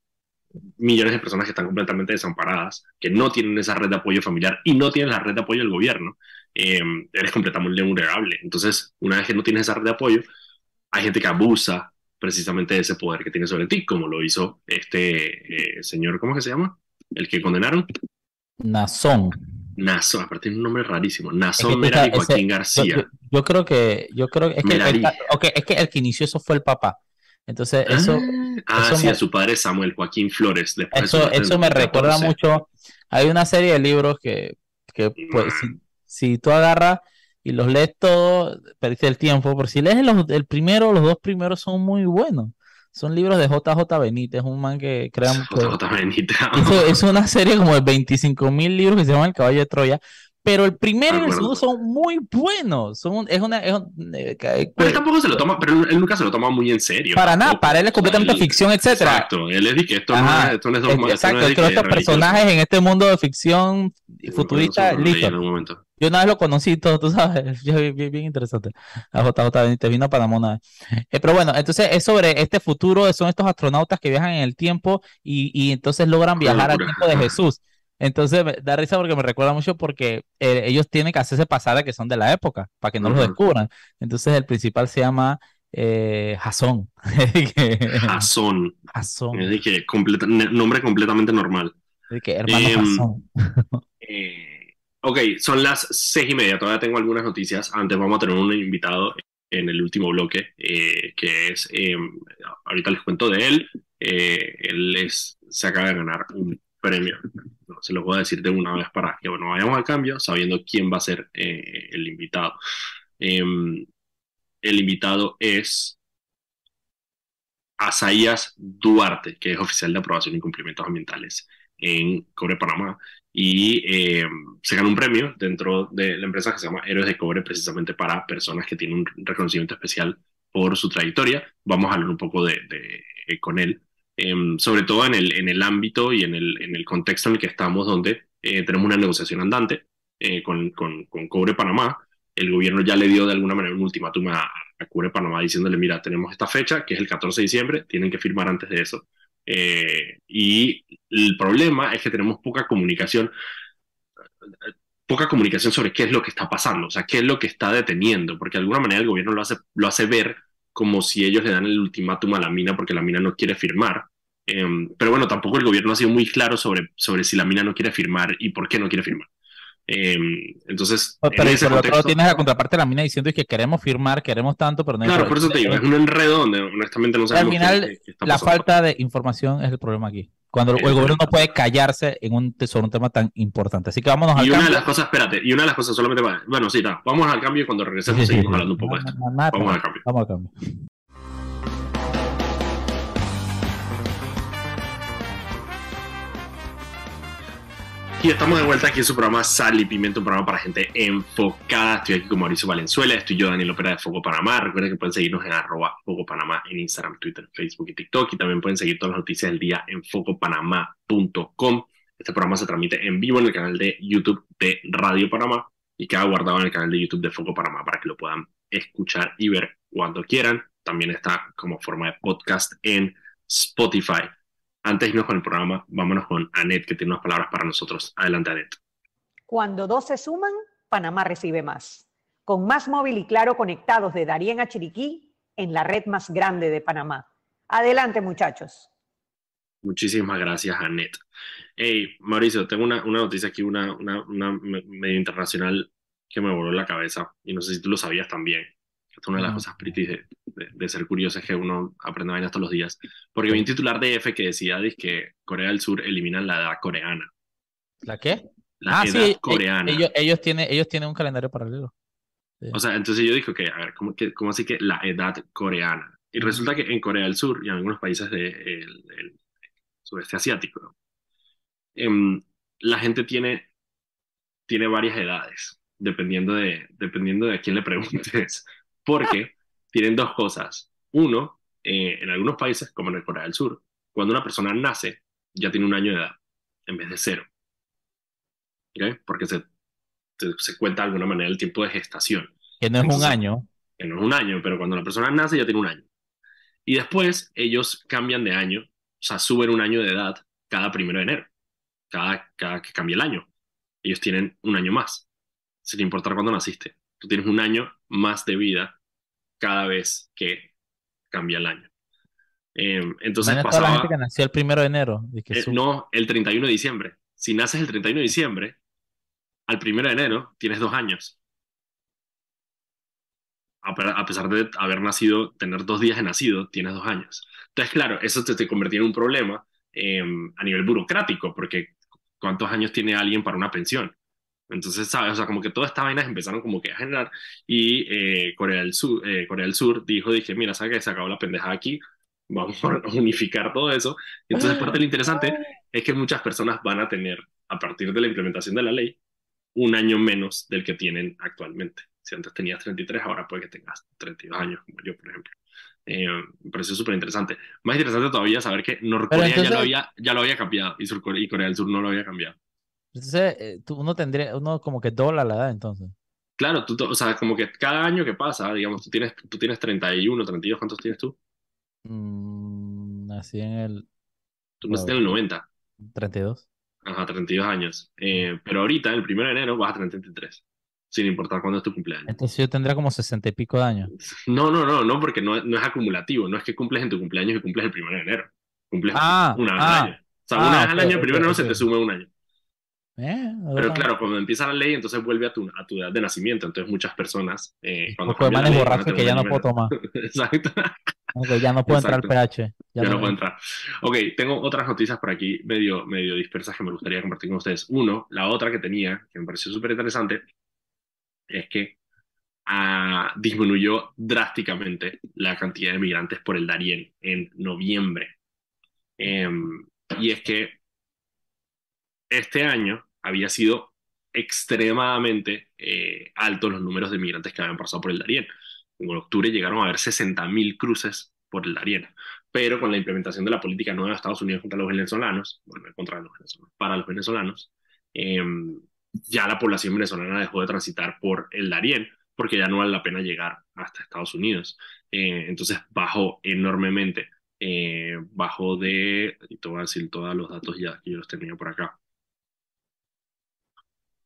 millones de personas que están completamente desamparadas, que no tienen esa red de apoyo familiar y no tienen la red de apoyo del gobierno, eh, eres completamente vulnerable. Entonces, una vez que no tienes esa red de apoyo, hay gente que abusa precisamente de ese poder que tiene sobre ti, como lo hizo este eh, señor, ¿cómo es que se llama? El que condenaron. Nazón. Nazón, aparte tiene un nombre rarísimo. Es que Nazón Merari ese- Joaquín yo- García. Yo, yo creo que, yo creo es que, el, Merari. ok, es que el que inició eso fue el papá. Entonces, eso, Ah, eso sí, me- a su padre Samuel Joaquín Flores. Eso, eso me recuerda 2014. mucho. Hay una serie de libros que, que pues, si, si tú agarras y los lees todos, perdiste el tiempo. Pero si lees los, el primero, los dos primeros son muy buenos. Son libros de JJ Benítez, un man que crea. que- JJ Benítez. hizo- es una serie como de 25 mil libros que se llama El Caballo de Troya. Pero el primero y el segundo son muy buenos. Son, es una, es un- eh, que- Pero él tampoco se lo toma, pero él nunca se lo toma muy en serio. para nada, para él es completamente él- ficción, etcétera. Exacto, él es que esto no es, esto no es Es- no Exacto, es que estos personajes en este mundo de ficción futurista, listo. Yo una vez lo conocí todo, tú sabes, bien, bien- bien interesante. A JJ Benítez vino a Panamá una vez. Eh, pero bueno, entonces es sobre este futuro, son estos astronautas que viajan en el tiempo y, y entonces logran viajar al tiempo de Jesús. Entonces me da risa porque me recuerda mucho porque eh, ellos tienen que hacerse pasar de que son de la época para que no los Ujú. descubran. Entonces el principal se llama eh, Jasón. Jasón. Jasón. Es que completa- nombre completamente normal. De que hermano Em. Eh, ok, son las seis y media. Todavía tengo algunas noticias. Antes vamos a tener un invitado en el último bloque, eh, que es, eh, ahorita les cuento de él. Eh, él es, se acaba de ganar un premio. Se lo voy a decir de una vez para que, bueno, vayamos al cambio sabiendo quién va a ser eh, el invitado. Em, el invitado es Asaías Duarte, que es oficial de aprobación y cumplimientos ambientales en Cobre Panamá y eh, se ganó un premio dentro de la empresa que se llama Héroes de Cobre precisamente para personas que tienen un reconocimiento especial por su trayectoria. Vamos a hablar un poco de- eh, con él, em, sobre todo en el, en el ámbito y en el, en el contexto en el que estamos, donde eh, tenemos una negociación andante eh, con, con, con Cobre Panamá. El gobierno ya le dio de alguna manera un ultimátum a, a Cobre Panamá diciéndole, mira, tenemos esta fecha, que es el 14 de diciembre, tienen que firmar antes de eso. Eh, y el problema es que tenemos poca comunicación, poca comunicación sobre qué es lo que está pasando, o sea, qué es lo que está deteniendo, porque de alguna manera el gobierno lo hace, lo hace ver como si ellos le dan el ultimátum a la mina porque la mina no quiere firmar. Eh, pero bueno, tampoco el gobierno ha sido muy claro sobre, sobre si la mina no quiere firmar y por qué no quiere firmar. Eh, entonces, Pero en y ese el otro contexto- tienes la contraparte de la mina diciendo que queremos firmar, queremos tanto, pero no hay Claro, por eso te digo, es un enredo donde honestamente no Al sabemos qué- final, qué- qué está la falta de información es el problema aquí. Cuando el, el gobierno no puede callarse en un, sobre un tema tan importante. Así que vámonos al Y una de cambio. las cosas, espérate, y una de las cosas solamente para, bueno, sí, está, vamos al cambio y cuando regresemos Sí, sí, seguimos sí. hablando un poco de esto. Nada, Vamos al cambio. Vamos al cambio. Y estamos de vuelta aquí en su programa Sal y Pimiento, un programa para gente enfocada. Estoy aquí con Mauricio Valenzuela, estoy yo, Daniel Opera de Foco Panamá. Recuerden que pueden seguirnos en arroba Foco Panamá en Instagram, Twitter, Facebook y TikTok. Y también pueden seguir todas las noticias del día en focopanamá.com. Este programa se transmite en vivo en el canal de YouTube de Radio Panamá y queda guardado en el canal de YouTube de Foco Panamá para que lo puedan escuchar y ver cuando quieran. También está como forma de podcast en Spotify. Antes de irnos con el programa, vámonos con Anet, que tiene unas palabras para nosotros. Adelante, Anet. Cuando dos se suman, Panamá recibe más. Con más móvil y claro conectados de Darien a Chiriquí en la red más grande de Panamá. Adelante, muchachos. Muchísimas gracias, Anet. Hey, Mauricio, tengo una, una noticia aquí, una, una, una me- medio internacional que me voló la cabeza. Y no sé si tú lo sabías también. Esta es una de las Ujú. cosas pretty de, de, de ser curioso es que uno aprende vainas todos los días. Porque vi un titular de F que decía que Corea del Sur eliminan la edad coreana. ¿La qué? La ah, edad sí, e- coreana. Ellos, ellos, tienen, ellos tienen un calendario paralelo. O sea, entonces yo dije que, a ver, ¿cómo, que, cómo así que la edad coreana? Y resulta que en Corea del Sur y en algunos países del sudeste asiático, ¿no? Em, la gente tiene, tiene varias edades, dependiendo de, dependiendo de a quién le preguntes. Porque tienen dos cosas. Uno, eh, en algunos países, como en el Corea del Sur, cuando una persona nace, ya tiene un año de edad, en vez de cero. Porque se, se, se cuenta de alguna manera el tiempo de gestación. Que no es un año. que no es un año, pero cuando la persona nace ya tiene un año. Y después ellos cambian de año, o sea, suben un año de edad cada primero de enero, cada, cada que cambia el año. Ellos tienen un año más, sin importar cuándo naciste. Tú tienes un año más de vida cada vez que cambia el año. Eh, entonces Imagina toda la pasaba, gente que nació el primero de enero. y que eh, no, el 31 de diciembre. Si naces el 31 de diciembre, al primero de enero tienes dos años. A pe- a pesar de haber nacido, tener dos días de nacido, tienes dos años. Entonces, claro, eso te, te convertía en un problema eh, a nivel burocrático, porque ¿cuántos años tiene alguien para una pensión? Entonces, ¿sabes? O sea, como que todas estas vainas empezaron como que a generar y eh, Corea del Sur, eh, Corea del Sur dijo, dije, mira, ¿sabes que se acabó la pendejada aquí? Vamos a unificar todo eso. Entonces, parte de lo interesante es que muchas personas van a tener, a partir de la implementación de la ley, un año menos del que tienen actualmente. Si antes tenías 33, ahora puede que tengas 32 años, como yo, por ejemplo. Eh, me pareció súper interesante. Más interesante todavía saber que Norcorea ya, entonces- lo había, ya lo había cambiado y, y Corea del Sur no lo había cambiado. Entonces, eh, tú- uno tendría, uno como que dobla la edad entonces. Claro, tú, o sea, como que cada año que pasa, digamos, tú tienes, tú tienes 31, 32, ¿cuántos tienes tú? Mm, nací en el Tú naciste en el 90. 32. Ajá, 32 años. Eh, pero ahorita, el 1 de enero, vas a tener 33. Sin importar cuándo es tu cumpleaños. Entonces yo tendría como 60 y pico de años. No, no, no, no, porque no, no es acumulativo. No es que cumples en tu cumpleaños y cumples el 1 de enero. Cumples Ah, una vez ah, al año. O sea, ah, una vez al año, el ok, 1 de enero se te sube un año. Eh, Pero claro, cuando empieza la ley, entonces vuelve a tu, a tu edad de nacimiento. Entonces muchas personas, eh, cuando van a borrachos tener que ya no puedo tomar. Exacto. Ok, ya no puedo entrar al Exacto. PH. Ya, no puedo entrar. Ok, tengo otras noticias por aquí medio, medio dispersas que me gustaría compartir con ustedes. Uno, la otra que tenía, que me pareció súper interesante, es que ah, disminuyó drásticamente la cantidad de migrantes por el Darién en noviembre. Em, y es que este año había sido extremadamente eh, altos los números de migrantes que habían pasado por el Darién. En octubre llegaron a haber 60.000 cruces por el Darién. Pero con la implementación de la política nueva de Estados Unidos contra los venezolanos, bueno, contra los venezolanos, para los venezolanos, em, ya la población venezolana dejó de transitar por el Darién porque ya no vale la pena llegar hasta Estados Unidos. Eh, entonces bajó enormemente. Eh, bajó de, y te voy a decir todos los datos ya que yo los tenía por acá.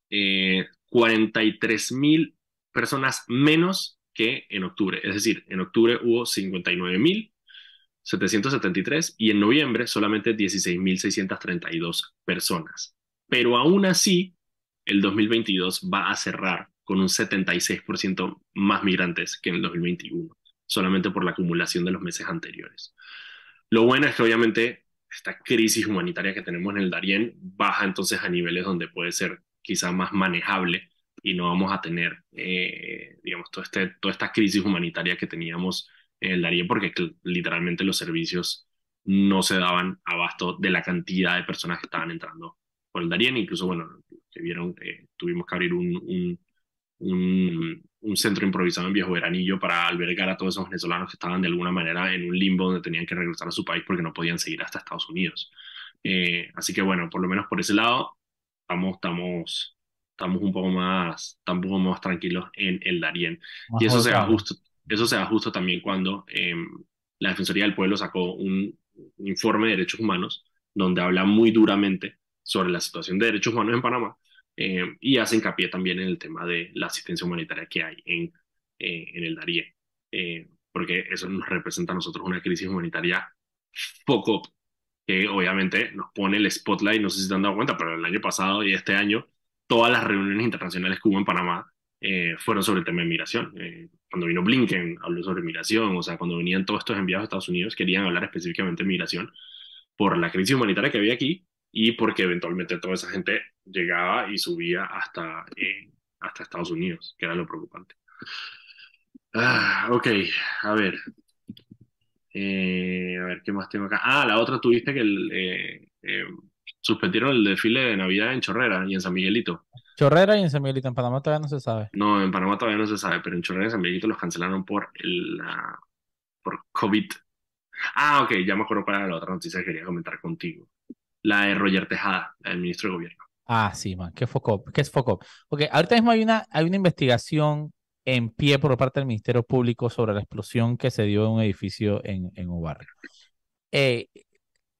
Eh, 43 mil personas menos que en octubre. Es decir, en octubre hubo 59 mil 773 y en noviembre solamente 16.632 personas. Pero aún así, el 2022 va a cerrar con un 76% más migrantes que en el 2021, solamente por la acumulación de los meses anteriores. Lo bueno es que obviamente esta crisis humanitaria que tenemos en el Darién baja entonces a niveles donde puede ser quizá más manejable y no vamos a tener, eh, digamos, todo este, toda esta crisis humanitaria que teníamos en el Darién porque literalmente los servicios no se daban abasto de la cantidad de personas que estaban entrando por el Darién. Incluso, bueno, que vieron, eh, tuvimos que abrir un, un, un, un centro improvisado en Viejo Veranillo para albergar a todos esos venezolanos que estaban de alguna manera en un limbo donde tenían que regresar a su país porque no podían seguir hasta Estados Unidos. Eh, así que bueno, por lo menos por ese lado, estamos, estamos, estamos un poco más, estamos un poco más tranquilos en el Darién. Y eso se da justo, eso se da justo también cuando eh, la Defensoría del Pueblo sacó un, un informe de derechos humanos donde habla muy duramente sobre la situación de derechos humanos en Panamá eh, y hace hincapié también en el tema de la asistencia humanitaria que hay en, eh, en el Darién, eh, porque eso nos representa a nosotros una crisis humanitaria poco que obviamente nos pone el spotlight, no sé si se han dado cuenta, pero el año pasado y este año todas las reuniones internacionales que hubo en Panamá eh, fueron sobre el tema de migración. Eh, cuando vino Blinken habló sobre migración, o sea, cuando venían todos estos enviados a Estados Unidos querían hablar específicamente de migración por la crisis humanitaria que había aquí y porque eventualmente toda esa gente llegaba y subía hasta, eh, hasta Estados Unidos, que era lo preocupante. Ah, ok, a ver. Eh, a ver, ¿qué más tengo acá? Ah, la otra tuviste que el, eh, eh, suspendieron el desfile de Navidad en Chorrera y en San Miguelito. Chorrera y en San Miguelito, en Panamá todavía no se sabe. No, en Panamá todavía no se sabe, pero en Chorrera y San Miguelito los cancelaron por el, la- por COVID. Ah, ok, ya me acuerdo cuál era la otra noticia que quería comentar contigo. La de Roger Tejada, el ministro de Gobierno. Ah, sí, man, ¿qué foco? ¿Qué es foco? Ok, ahorita mismo hay una, hay una investigación en pie por parte del Ministerio Público sobre la explosión que se dio en un edificio en, en Obarrio. Eh,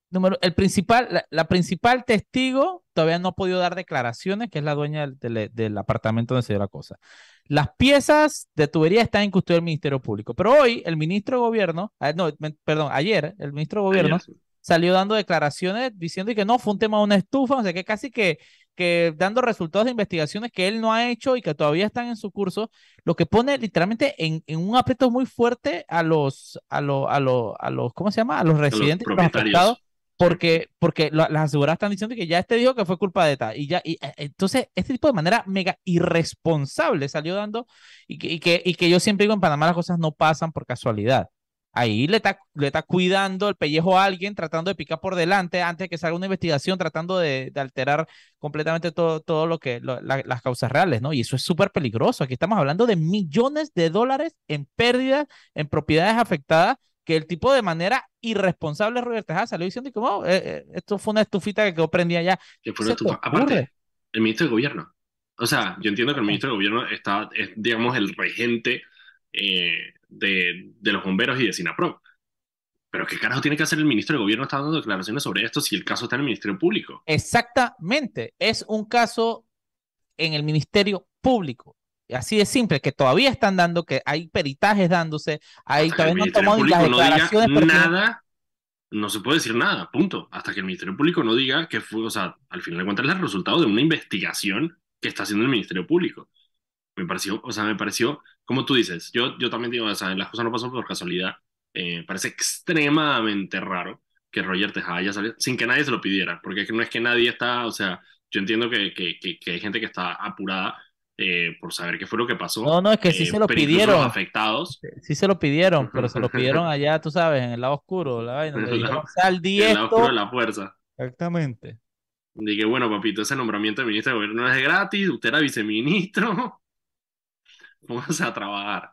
número, el principal, la, la, principal testigo todavía no ha podido dar declaraciones, que es la dueña del, del, del, apartamento donde se dio la cosa. Las piezas de tubería están en custodia del Ministerio Público, pero hoy el ministro de Gobierno, eh, no, perdón, ayer el ministro de Gobierno ayer, salió dando declaraciones diciendo que no, fue un tema de una estufa, o sea, que casi que, que dando resultados de investigaciones que él no ha hecho y que todavía están en su curso, lo que pone literalmente en, en un aprieto muy fuerte a los, a los, a los, a los, ¿cómo se llama? A los residentes, a los, los afectados porque, porque las aseguradoras están diciendo que ya este dijo que fue culpa de ETA. Y ya, y, entonces, este tipo de manera mega irresponsable salió dando, y que, y, que, y que yo siempre digo en Panamá las cosas no pasan por casualidad. Ahí le está, le está cuidando el pellejo a alguien, tratando de picar por delante antes de que salga una investigación, tratando de, de alterar completamente todo, todo lo que, lo, la, las causas reales, ¿no? Y eso es súper peligroso. Aquí estamos hablando de millones de dólares en pérdidas, en propiedades afectadas, que el tipo de manera irresponsable Robert Tejada salió diciendo que oh, eh, eh, esto fue una estufita que quedó prendida ya. Que fue una estufa. Aparte, el ministro de Gobierno. O sea, yo entiendo que el ministro de Gobierno está, es, digamos, el regente eh, de, de, los bomberos y de SINAPRO. Pero ¿qué carajo tiene que hacer el ministro de Gobierno? Está dando declaraciones sobre esto si el caso está en el Ministerio Público. Exactamente. Es un caso en el Ministerio Público. Así de simple, que todavía están dando, que hay peritajes dándose, hay todavía no tomó las declaraciones. No nada, no se puede decir nada, punto. Hasta que el Ministerio Público no diga que fue, o sea, al final de cuentas es el resultado de una investigación que está haciendo el Ministerio Público. Me pareció, o sea, me pareció, como tú dices, yo, yo también digo, o sea, las cosas no pasan por casualidad. Eh, parece extremadamente raro que Roger Tejada haya salido sin que nadie se lo pidiera, porque no es que nadie está, o sea, yo entiendo que, que, que, que hay gente que está apurada eh, por saber qué fue lo que pasó. No, no, es que sí eh, se lo pidieron. afectados. Sí se lo pidieron, pero se lo pidieron allá, tú sabes, en el lado oscuro, la vaina. sal el lado oscuro de la fuerza. Exactamente. Dije, bueno, papito, ese nombramiento de ministro de gobierno no es gratis, usted era viceministro. Vamos a trabajar.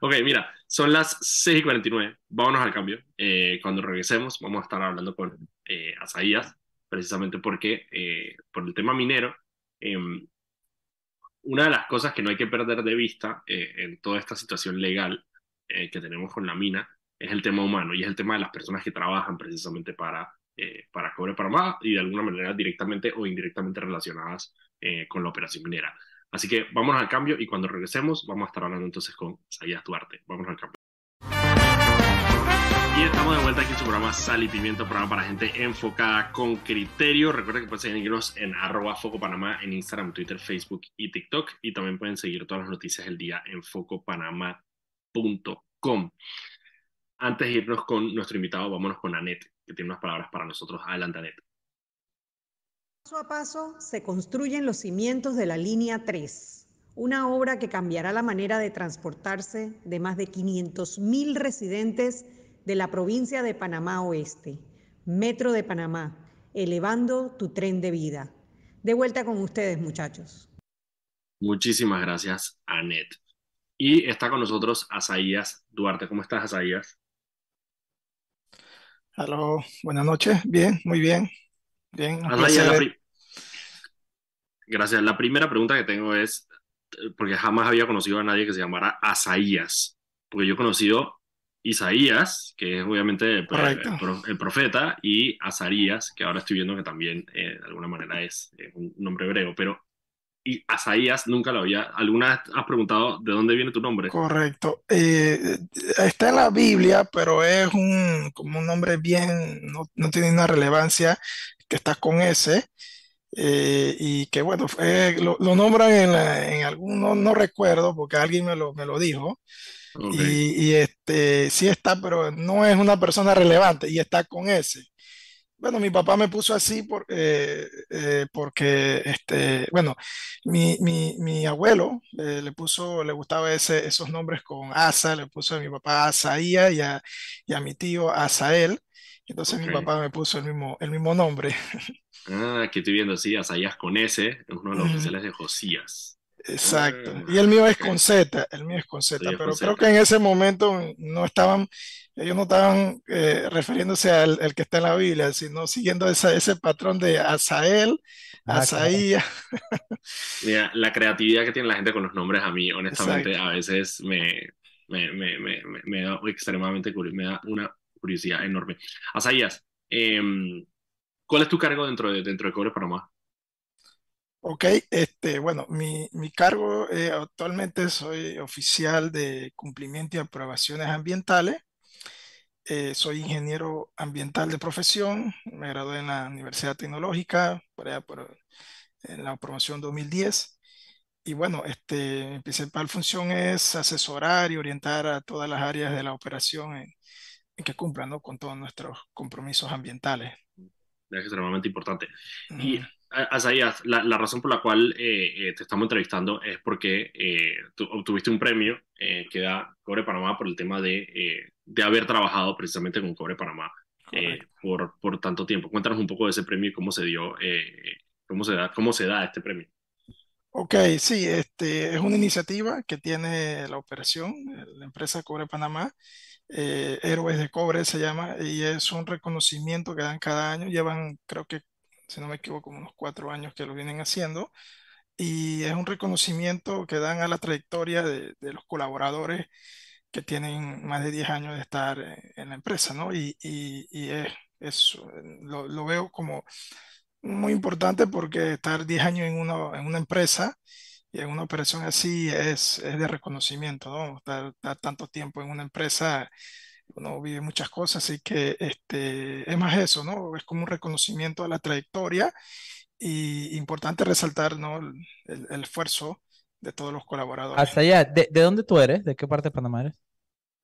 Ok, mira, son las 6 y 49. Vámonos al cambio. Eh, cuando regresemos, vamos a estar hablando con eh, precisamente porque, eh, por el tema minero, em, una de las cosas que no hay que perder de vista eh, en toda esta situación legal que tenemos con la mina es el tema humano y es el tema de las personas que trabajan precisamente para, para Cobre Panamá y de alguna manera directamente o indirectamente relacionadas con la operación minera. Así que vámonos al cambio y cuando regresemos vamos a estar hablando entonces con Sayas Duarte. Vámonos al cambio. Y estamos de vuelta aquí en su programa Sal y Pimiento, programa para gente enfocada con criterio. Recuerden que pueden seguirnos en arroba Foco Panamá en Instagram, Twitter, Facebook y TikTok. Y también pueden seguir todas las noticias del día en focopanamá.com. Antes de irnos con nuestro invitado, vámonos con Anet, que tiene unas palabras para nosotros. Adelante, Anet. Paso a paso se construyen los cimientos de la línea 3, una obra que cambiará la manera de transportarse de más de 500.000 residentes de la provincia de Panamá Oeste, Metro de Panamá, elevando tu tren de vida. De vuelta con ustedes, muchachos. Muchísimas gracias, Anet. Y está con nosotros Asaías Duarte. ¿Cómo estás, Asaías? Aló, buenas noches. Bien, muy bien. Bien. Asaías, la pri... Gracias. La primera pregunta que tengo es, porque jamás había conocido a nadie que se llamara Asaías, porque yo he conocido Isaías, que es obviamente el, el, profeta, y Azarías, que ahora estoy viendo que también eh, de alguna manera es, es, un nombre hebreo, pero y Azaías nunca lo había. ¿Alguna vez has preguntado de dónde viene tu nombre? Correcto. Eh, está en la Biblia, pero es un, como un nombre bien, no, no tiene una relevancia, que está con ese. Eh, y que bueno, fue, lo, lo, nombran en, la, en algún, no, no, recuerdo, porque alguien me lo, me lo dijo. Okay. Y, y, este sí está, pero no es una persona relevante y está con ese. Bueno, mi papá me puso así por, eh, eh, porque, este, bueno, mi, mi, mi abuelo eh, le puso, le gustaba ese, esos nombres con Asa, le puso a mi papá Asaía y a, y a mi tío Asael. Entonces okay. mi papá me puso el mismo, el mismo nombre. Ah, que estoy viendo, sí, Asaías con S, es uno de los oficiales de Josías. Exacto. Ah, Y el mío es con Z, el mío es con Z, pero con creo Z. que en ese momento no estaban, ellos no estaban eh, refiriéndose al el que está en la Biblia, sino siguiendo esa- ese patrón de Asael, Ah, claro. Asaías. Mira, la creatividad que tiene la gente con los nombres a mí, honestamente, Exacto. a veces me, me, me, me, me- me da extremadamente curiosidad, me da una curiosidad enorme. Asaías, em, ¿cuál es tu cargo dentro de, dentro de Cobre Panamá? Ok, este, bueno, mi, mi cargo eh, actualmente soy oficial de cumplimiento y aprobaciones ambientales. Eh, soy ingeniero ambiental de profesión, me gradué en la Universidad Tecnológica, por allá por, en la promoción 2010. Y bueno, este, mi principal función es asesorar y orientar a todas las áreas de la operación en, que cumplan, ¿no? con todos nuestros compromisos ambientales. Es extremadamente importante. Y Ujú. a- Asaías, la, la razón por la cual eh, eh, te estamos entrevistando es porque eh, tú obtuviste un premio eh, que da Cobre Panamá por el tema de, de haber trabajado precisamente con Cobre Panamá por, por tanto tiempo. Cuéntanos un poco de ese premio y cómo se dio, cómo se da, cómo se da este premio. Ok, sí, este, es una iniciativa que tiene la operación, la empresa Cobre Panamá, eh, Héroes de Cobre se llama, y es un reconocimiento que dan cada año. Llevan, creo que, si no me equivoco, unos cuatro años que lo vienen haciendo, y es un reconocimiento que dan a la trayectoria de, de los colaboradores que tienen más de 10 años de estar eh, en la empresa, ¿no? Y, y- y es, es, lo, lo veo como muy importante porque estar 10 años en una, en una empresa y en una operación así es, es de reconocimiento, ¿no? Estar, estar tanto tiempo en una empresa, uno vive muchas cosas, así que este, es más eso, ¿no? Es como un reconocimiento a la trayectoria y importante resaltar, ¿no? El, el- el esfuerzo de todos los colaboradores. Hasta allá, ¿de, de dónde tú eres? ¿De qué parte de Panamá eres?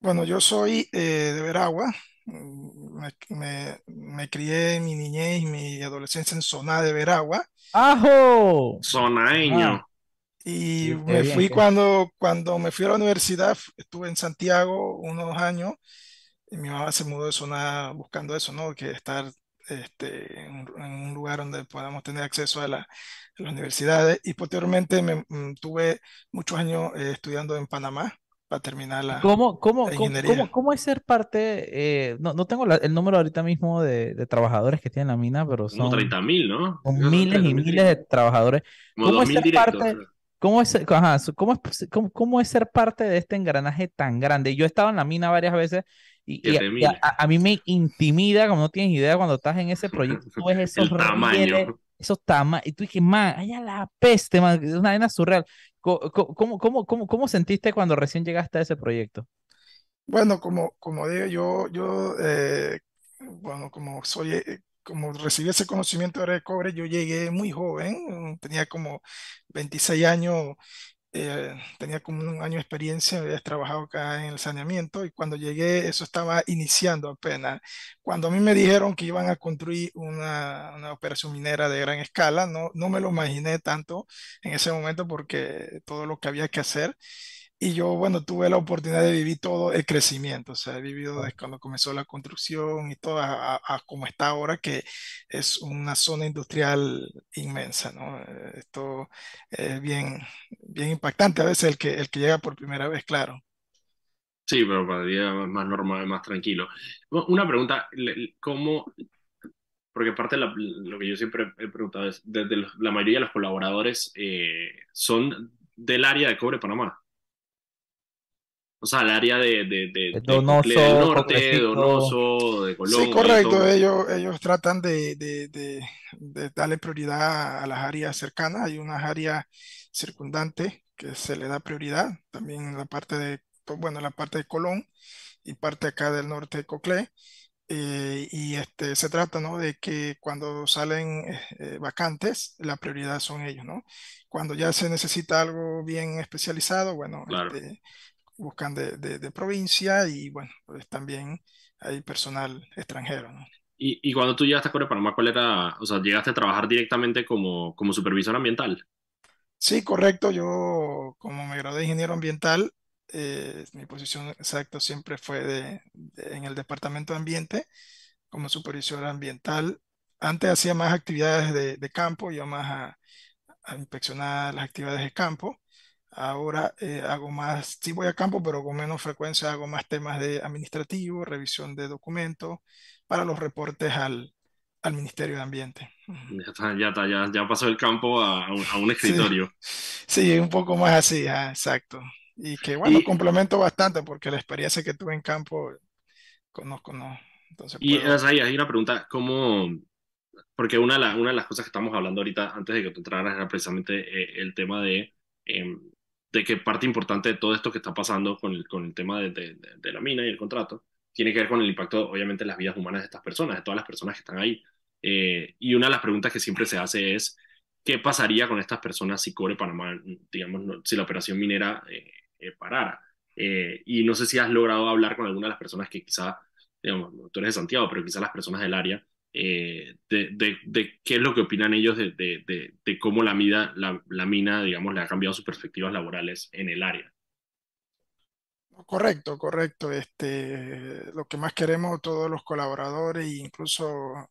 Bueno, yo soy eh, de Veragua. Me, me- me crié en mi niñez y mi adolescencia en Soná de Veragua. ¡Ajo! Sonaeño. Y me bien, fui qué- cuando, cuando me fui a la universidad, estuve en Santiago unos años y mi mamá se mudó de Soná buscando eso, ¿no? Que estar este, en, un en un lugar donde podamos tener acceso a, la- a las universidades. Y posteriormente me, mm, tuve muchos años eh, estudiando en Panamá para terminar la, ¿Cómo, cómo, la cómo, ingeniería. cómo- cómo es ser parte? eh, no, no tengo la- el número ahorita mismo de, de trabajadores que tiene la mina, pero Como son, 30 mil, ¿no? son Creo que son miles y 30.000, miles de trabajadores. Como ¿Cómo es 2.000 ser directos. parte? ¿Cómo es, ajá, cómo es, cómo, cómo es ser parte de este engranaje tan grande? Yo he estado en la mina varias veces y, y a, 7.000. y a- a mí me intimida, como no tienes idea, cuando estás en ese proyecto, tú ves esos rieles, esos tamaños, y tú dices, man, allá la peste, man, es una vaina surreal. Co- co- ¿Cómo, cómo, cómo, cómo sentiste cuando recién llegaste a ese proyecto? Bueno, como, como digo, yo, yo eh, bueno, como soy, eh, como recibí ese conocimiento de cobre, yo llegué muy joven, mm, tenía como 26 años, eh, tenía como un año de experiencia, había trabajado acá en el saneamiento y cuando llegué eso estaba iniciando apenas. Cuando a mí me dijeron que iban a construir una, una operación minera de gran escala, no, no me lo imaginé tanto en ese momento porque todo lo que había que hacer. Y yo, bueno, tuve la oportunidad de vivir todo el crecimiento, o sea, he vivido desde cuando comenzó la construcción y todo a, a- como está ahora, que es una zona industrial inmensa, ¿no? Eh, Esto es bien, bien impactante a veces el que, el que llega por primera vez, claro. Sí, pero para día más normal, más tranquilo. Una pregunta, ¿cómo? Porque parte de la- lo que yo siempre he preguntado es, desde la mayoría de los colaboradores eh, son del área de Cobre Panamá. O sea, el área de, de, de, de Donoso, Cocle del Norte. Donoso, de Colón. Sí, correcto, todo. ellos, ellos tratan de, de- de- de darle prioridad a las áreas cercanas, hay unas áreas circundantes que se le da prioridad, también en la parte de, bueno, en la parte de Colón y parte acá del norte de Coclé. Eh, y este, se trata, ¿no? de que cuando salen eh, eh, vacantes, la prioridad son ellos, ¿no? Cuando ya se necesita algo bien especializado, bueno, Claro. este, buscan de, de- de provincia y bueno, pues también hay personal extranjero, ¿no? Y, y cuando tú llegaste a Cobre Panamá, ¿cuál era? O sea, llegaste a trabajar directamente como, como supervisor ambiental. Sí, correcto, yo como me gradué de ingeniero ambiental, eh, mi posición exacta siempre fue de, de- en el departamento de ambiente como supervisor ambiental. Antes hacía más actividades de, de campo, yo más a, a inspeccionar las actividades de campo. Ahora eh, hago más, sí voy a campo, pero con menos frecuencia hago más temas de administrativo, revisión de documentos para los reportes al, al Ministerio de Ambiente. Ya, está, ya, está, ya, ya pasó el campo a, a un, a un escritorio. Sí, un poco más así, ah, exacto. Y que bueno, complemento bastante porque la experiencia que tuve en campo conozco, ¿no? Entonces, Y puedo- ahí hay una pregunta, ¿cómo? Porque una de, la- una de las cosas que estamos hablando ahorita, antes de que tú entraras, era precisamente eh, el tema de, eh, de que parte importante de todo esto que está pasando con el, con el tema de, de- la mina y el contrato, tiene que ver con el impacto, obviamente, en las vidas humanas de estas personas, de todas las personas que están ahí. Eh, y una de las preguntas que siempre se hace es, ¿qué pasaría con estas personas si Cobre Panamá, digamos, si la operación minera eh, eh, parara? Y no sé si has logrado hablar con alguna de las personas que quizá, digamos, tú eres de Santiago, pero quizá las personas del área, eh, de, de, de qué es lo que opinan ellos de, de, cómo la mina, la, la mina, digamos, le ha cambiado sus perspectivas laborales en el área. Correcto, correcto. Este, lo que más queremos todos los colaboradores e incluso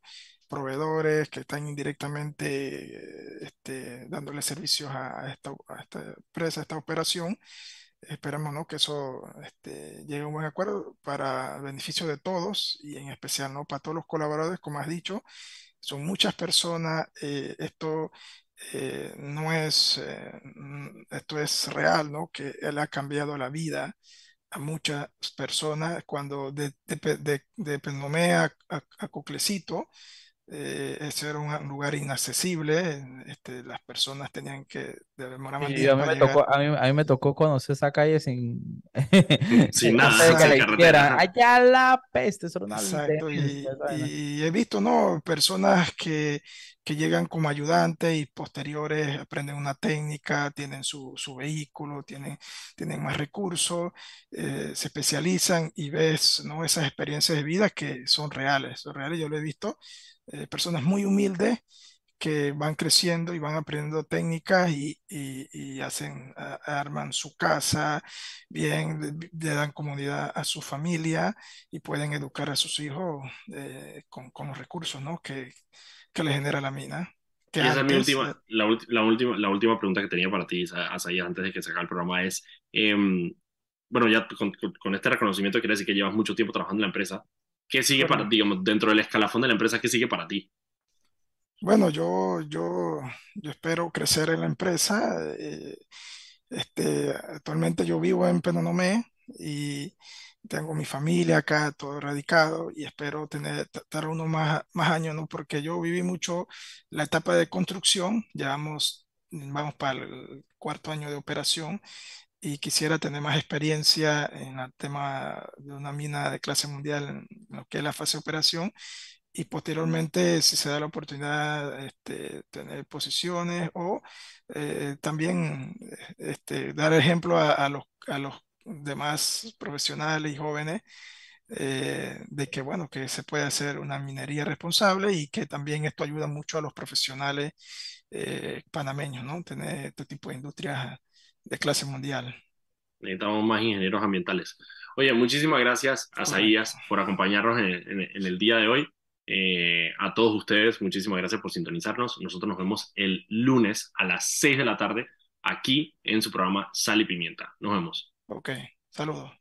proveedores que están indirectamente este, dándole servicios a esta, a esta empresa, a esta operación, esperemos, ¿no? que eso este, llegue a un buen acuerdo para beneficio de todos y en especial ¿no? para todos los colaboradores, como has dicho, son muchas personas, eh, esto eh, no es, eh, mm, esto es real, ¿no? que él ha cambiado la vida a muchas personas cuando de, de, de, de a, a, a Coclecito, eh, ese era un lugar inaccesible, este, las personas tenían que demoraban días a mí me tocó, a mí, a mí me tocó conocer esa calle sin, Sin nada, antes de que sin hicieran. Allá la peste, eso era una Exacto, y, y he visto, ¿no? Personas que, que llegan como ayudantes y posteriores aprenden una técnica, tienen su, su vehículo, tienen, tienen más recursos, eh, se especializan y ves, ¿no? Esas experiencias de vida que son reales, son reales, yo lo he visto, eh, personas muy humildes que van creciendo y van aprendiendo técnicas y, y- y hacen, arman su casa bien, le dan comodidad a su familia y pueden educar a sus hijos eh, con, con los recursos, ¿no? que, que le genera la mina. Que esa es mi última, la, la última, la última pregunta que tenía para ti, Asaí, antes de que se acabe el programa es, em, bueno, ya con, con- este reconocimiento quiere decir que llevas mucho tiempo trabajando en la empresa. ¿Qué sigue para Correcto. ti, digamos, dentro del escalafón de la empresa, qué sigue para ti? Bueno, yo, yo, yo espero crecer en la empresa. eh, este, actualmente yo vivo en Penonomé y tengo mi familia acá, todo radicado, y espero tener, estar unos más, más años, ¿no? Porque yo viví mucho la etapa de construcción, llevamos, vamos para el cuarto año de operación y quisiera tener más experiencia en el tema de una mina de clase mundial en lo que es la fase de operación y posteriormente, si se da la oportunidad, este, tener posiciones o eh, también este, dar ejemplo a, a los, a los demás profesionales y jóvenes eh, de que, bueno, que se puede hacer una minería responsable y que también esto ayuda mucho a los profesionales eh, panameños, ¿no? Tener este tipo de industrias de clase mundial. Necesitamos más ingenieros ambientales. Oye, muchísimas gracias, Asaías, por acompañarnos en, en- en el día de hoy. Eh, a todos ustedes, muchísimas gracias por sintonizarnos. Nosotros nos vemos el lunes a las 6 de la tarde aquí en su programa Sal y Pimienta. Nos vemos. Ok, saludos.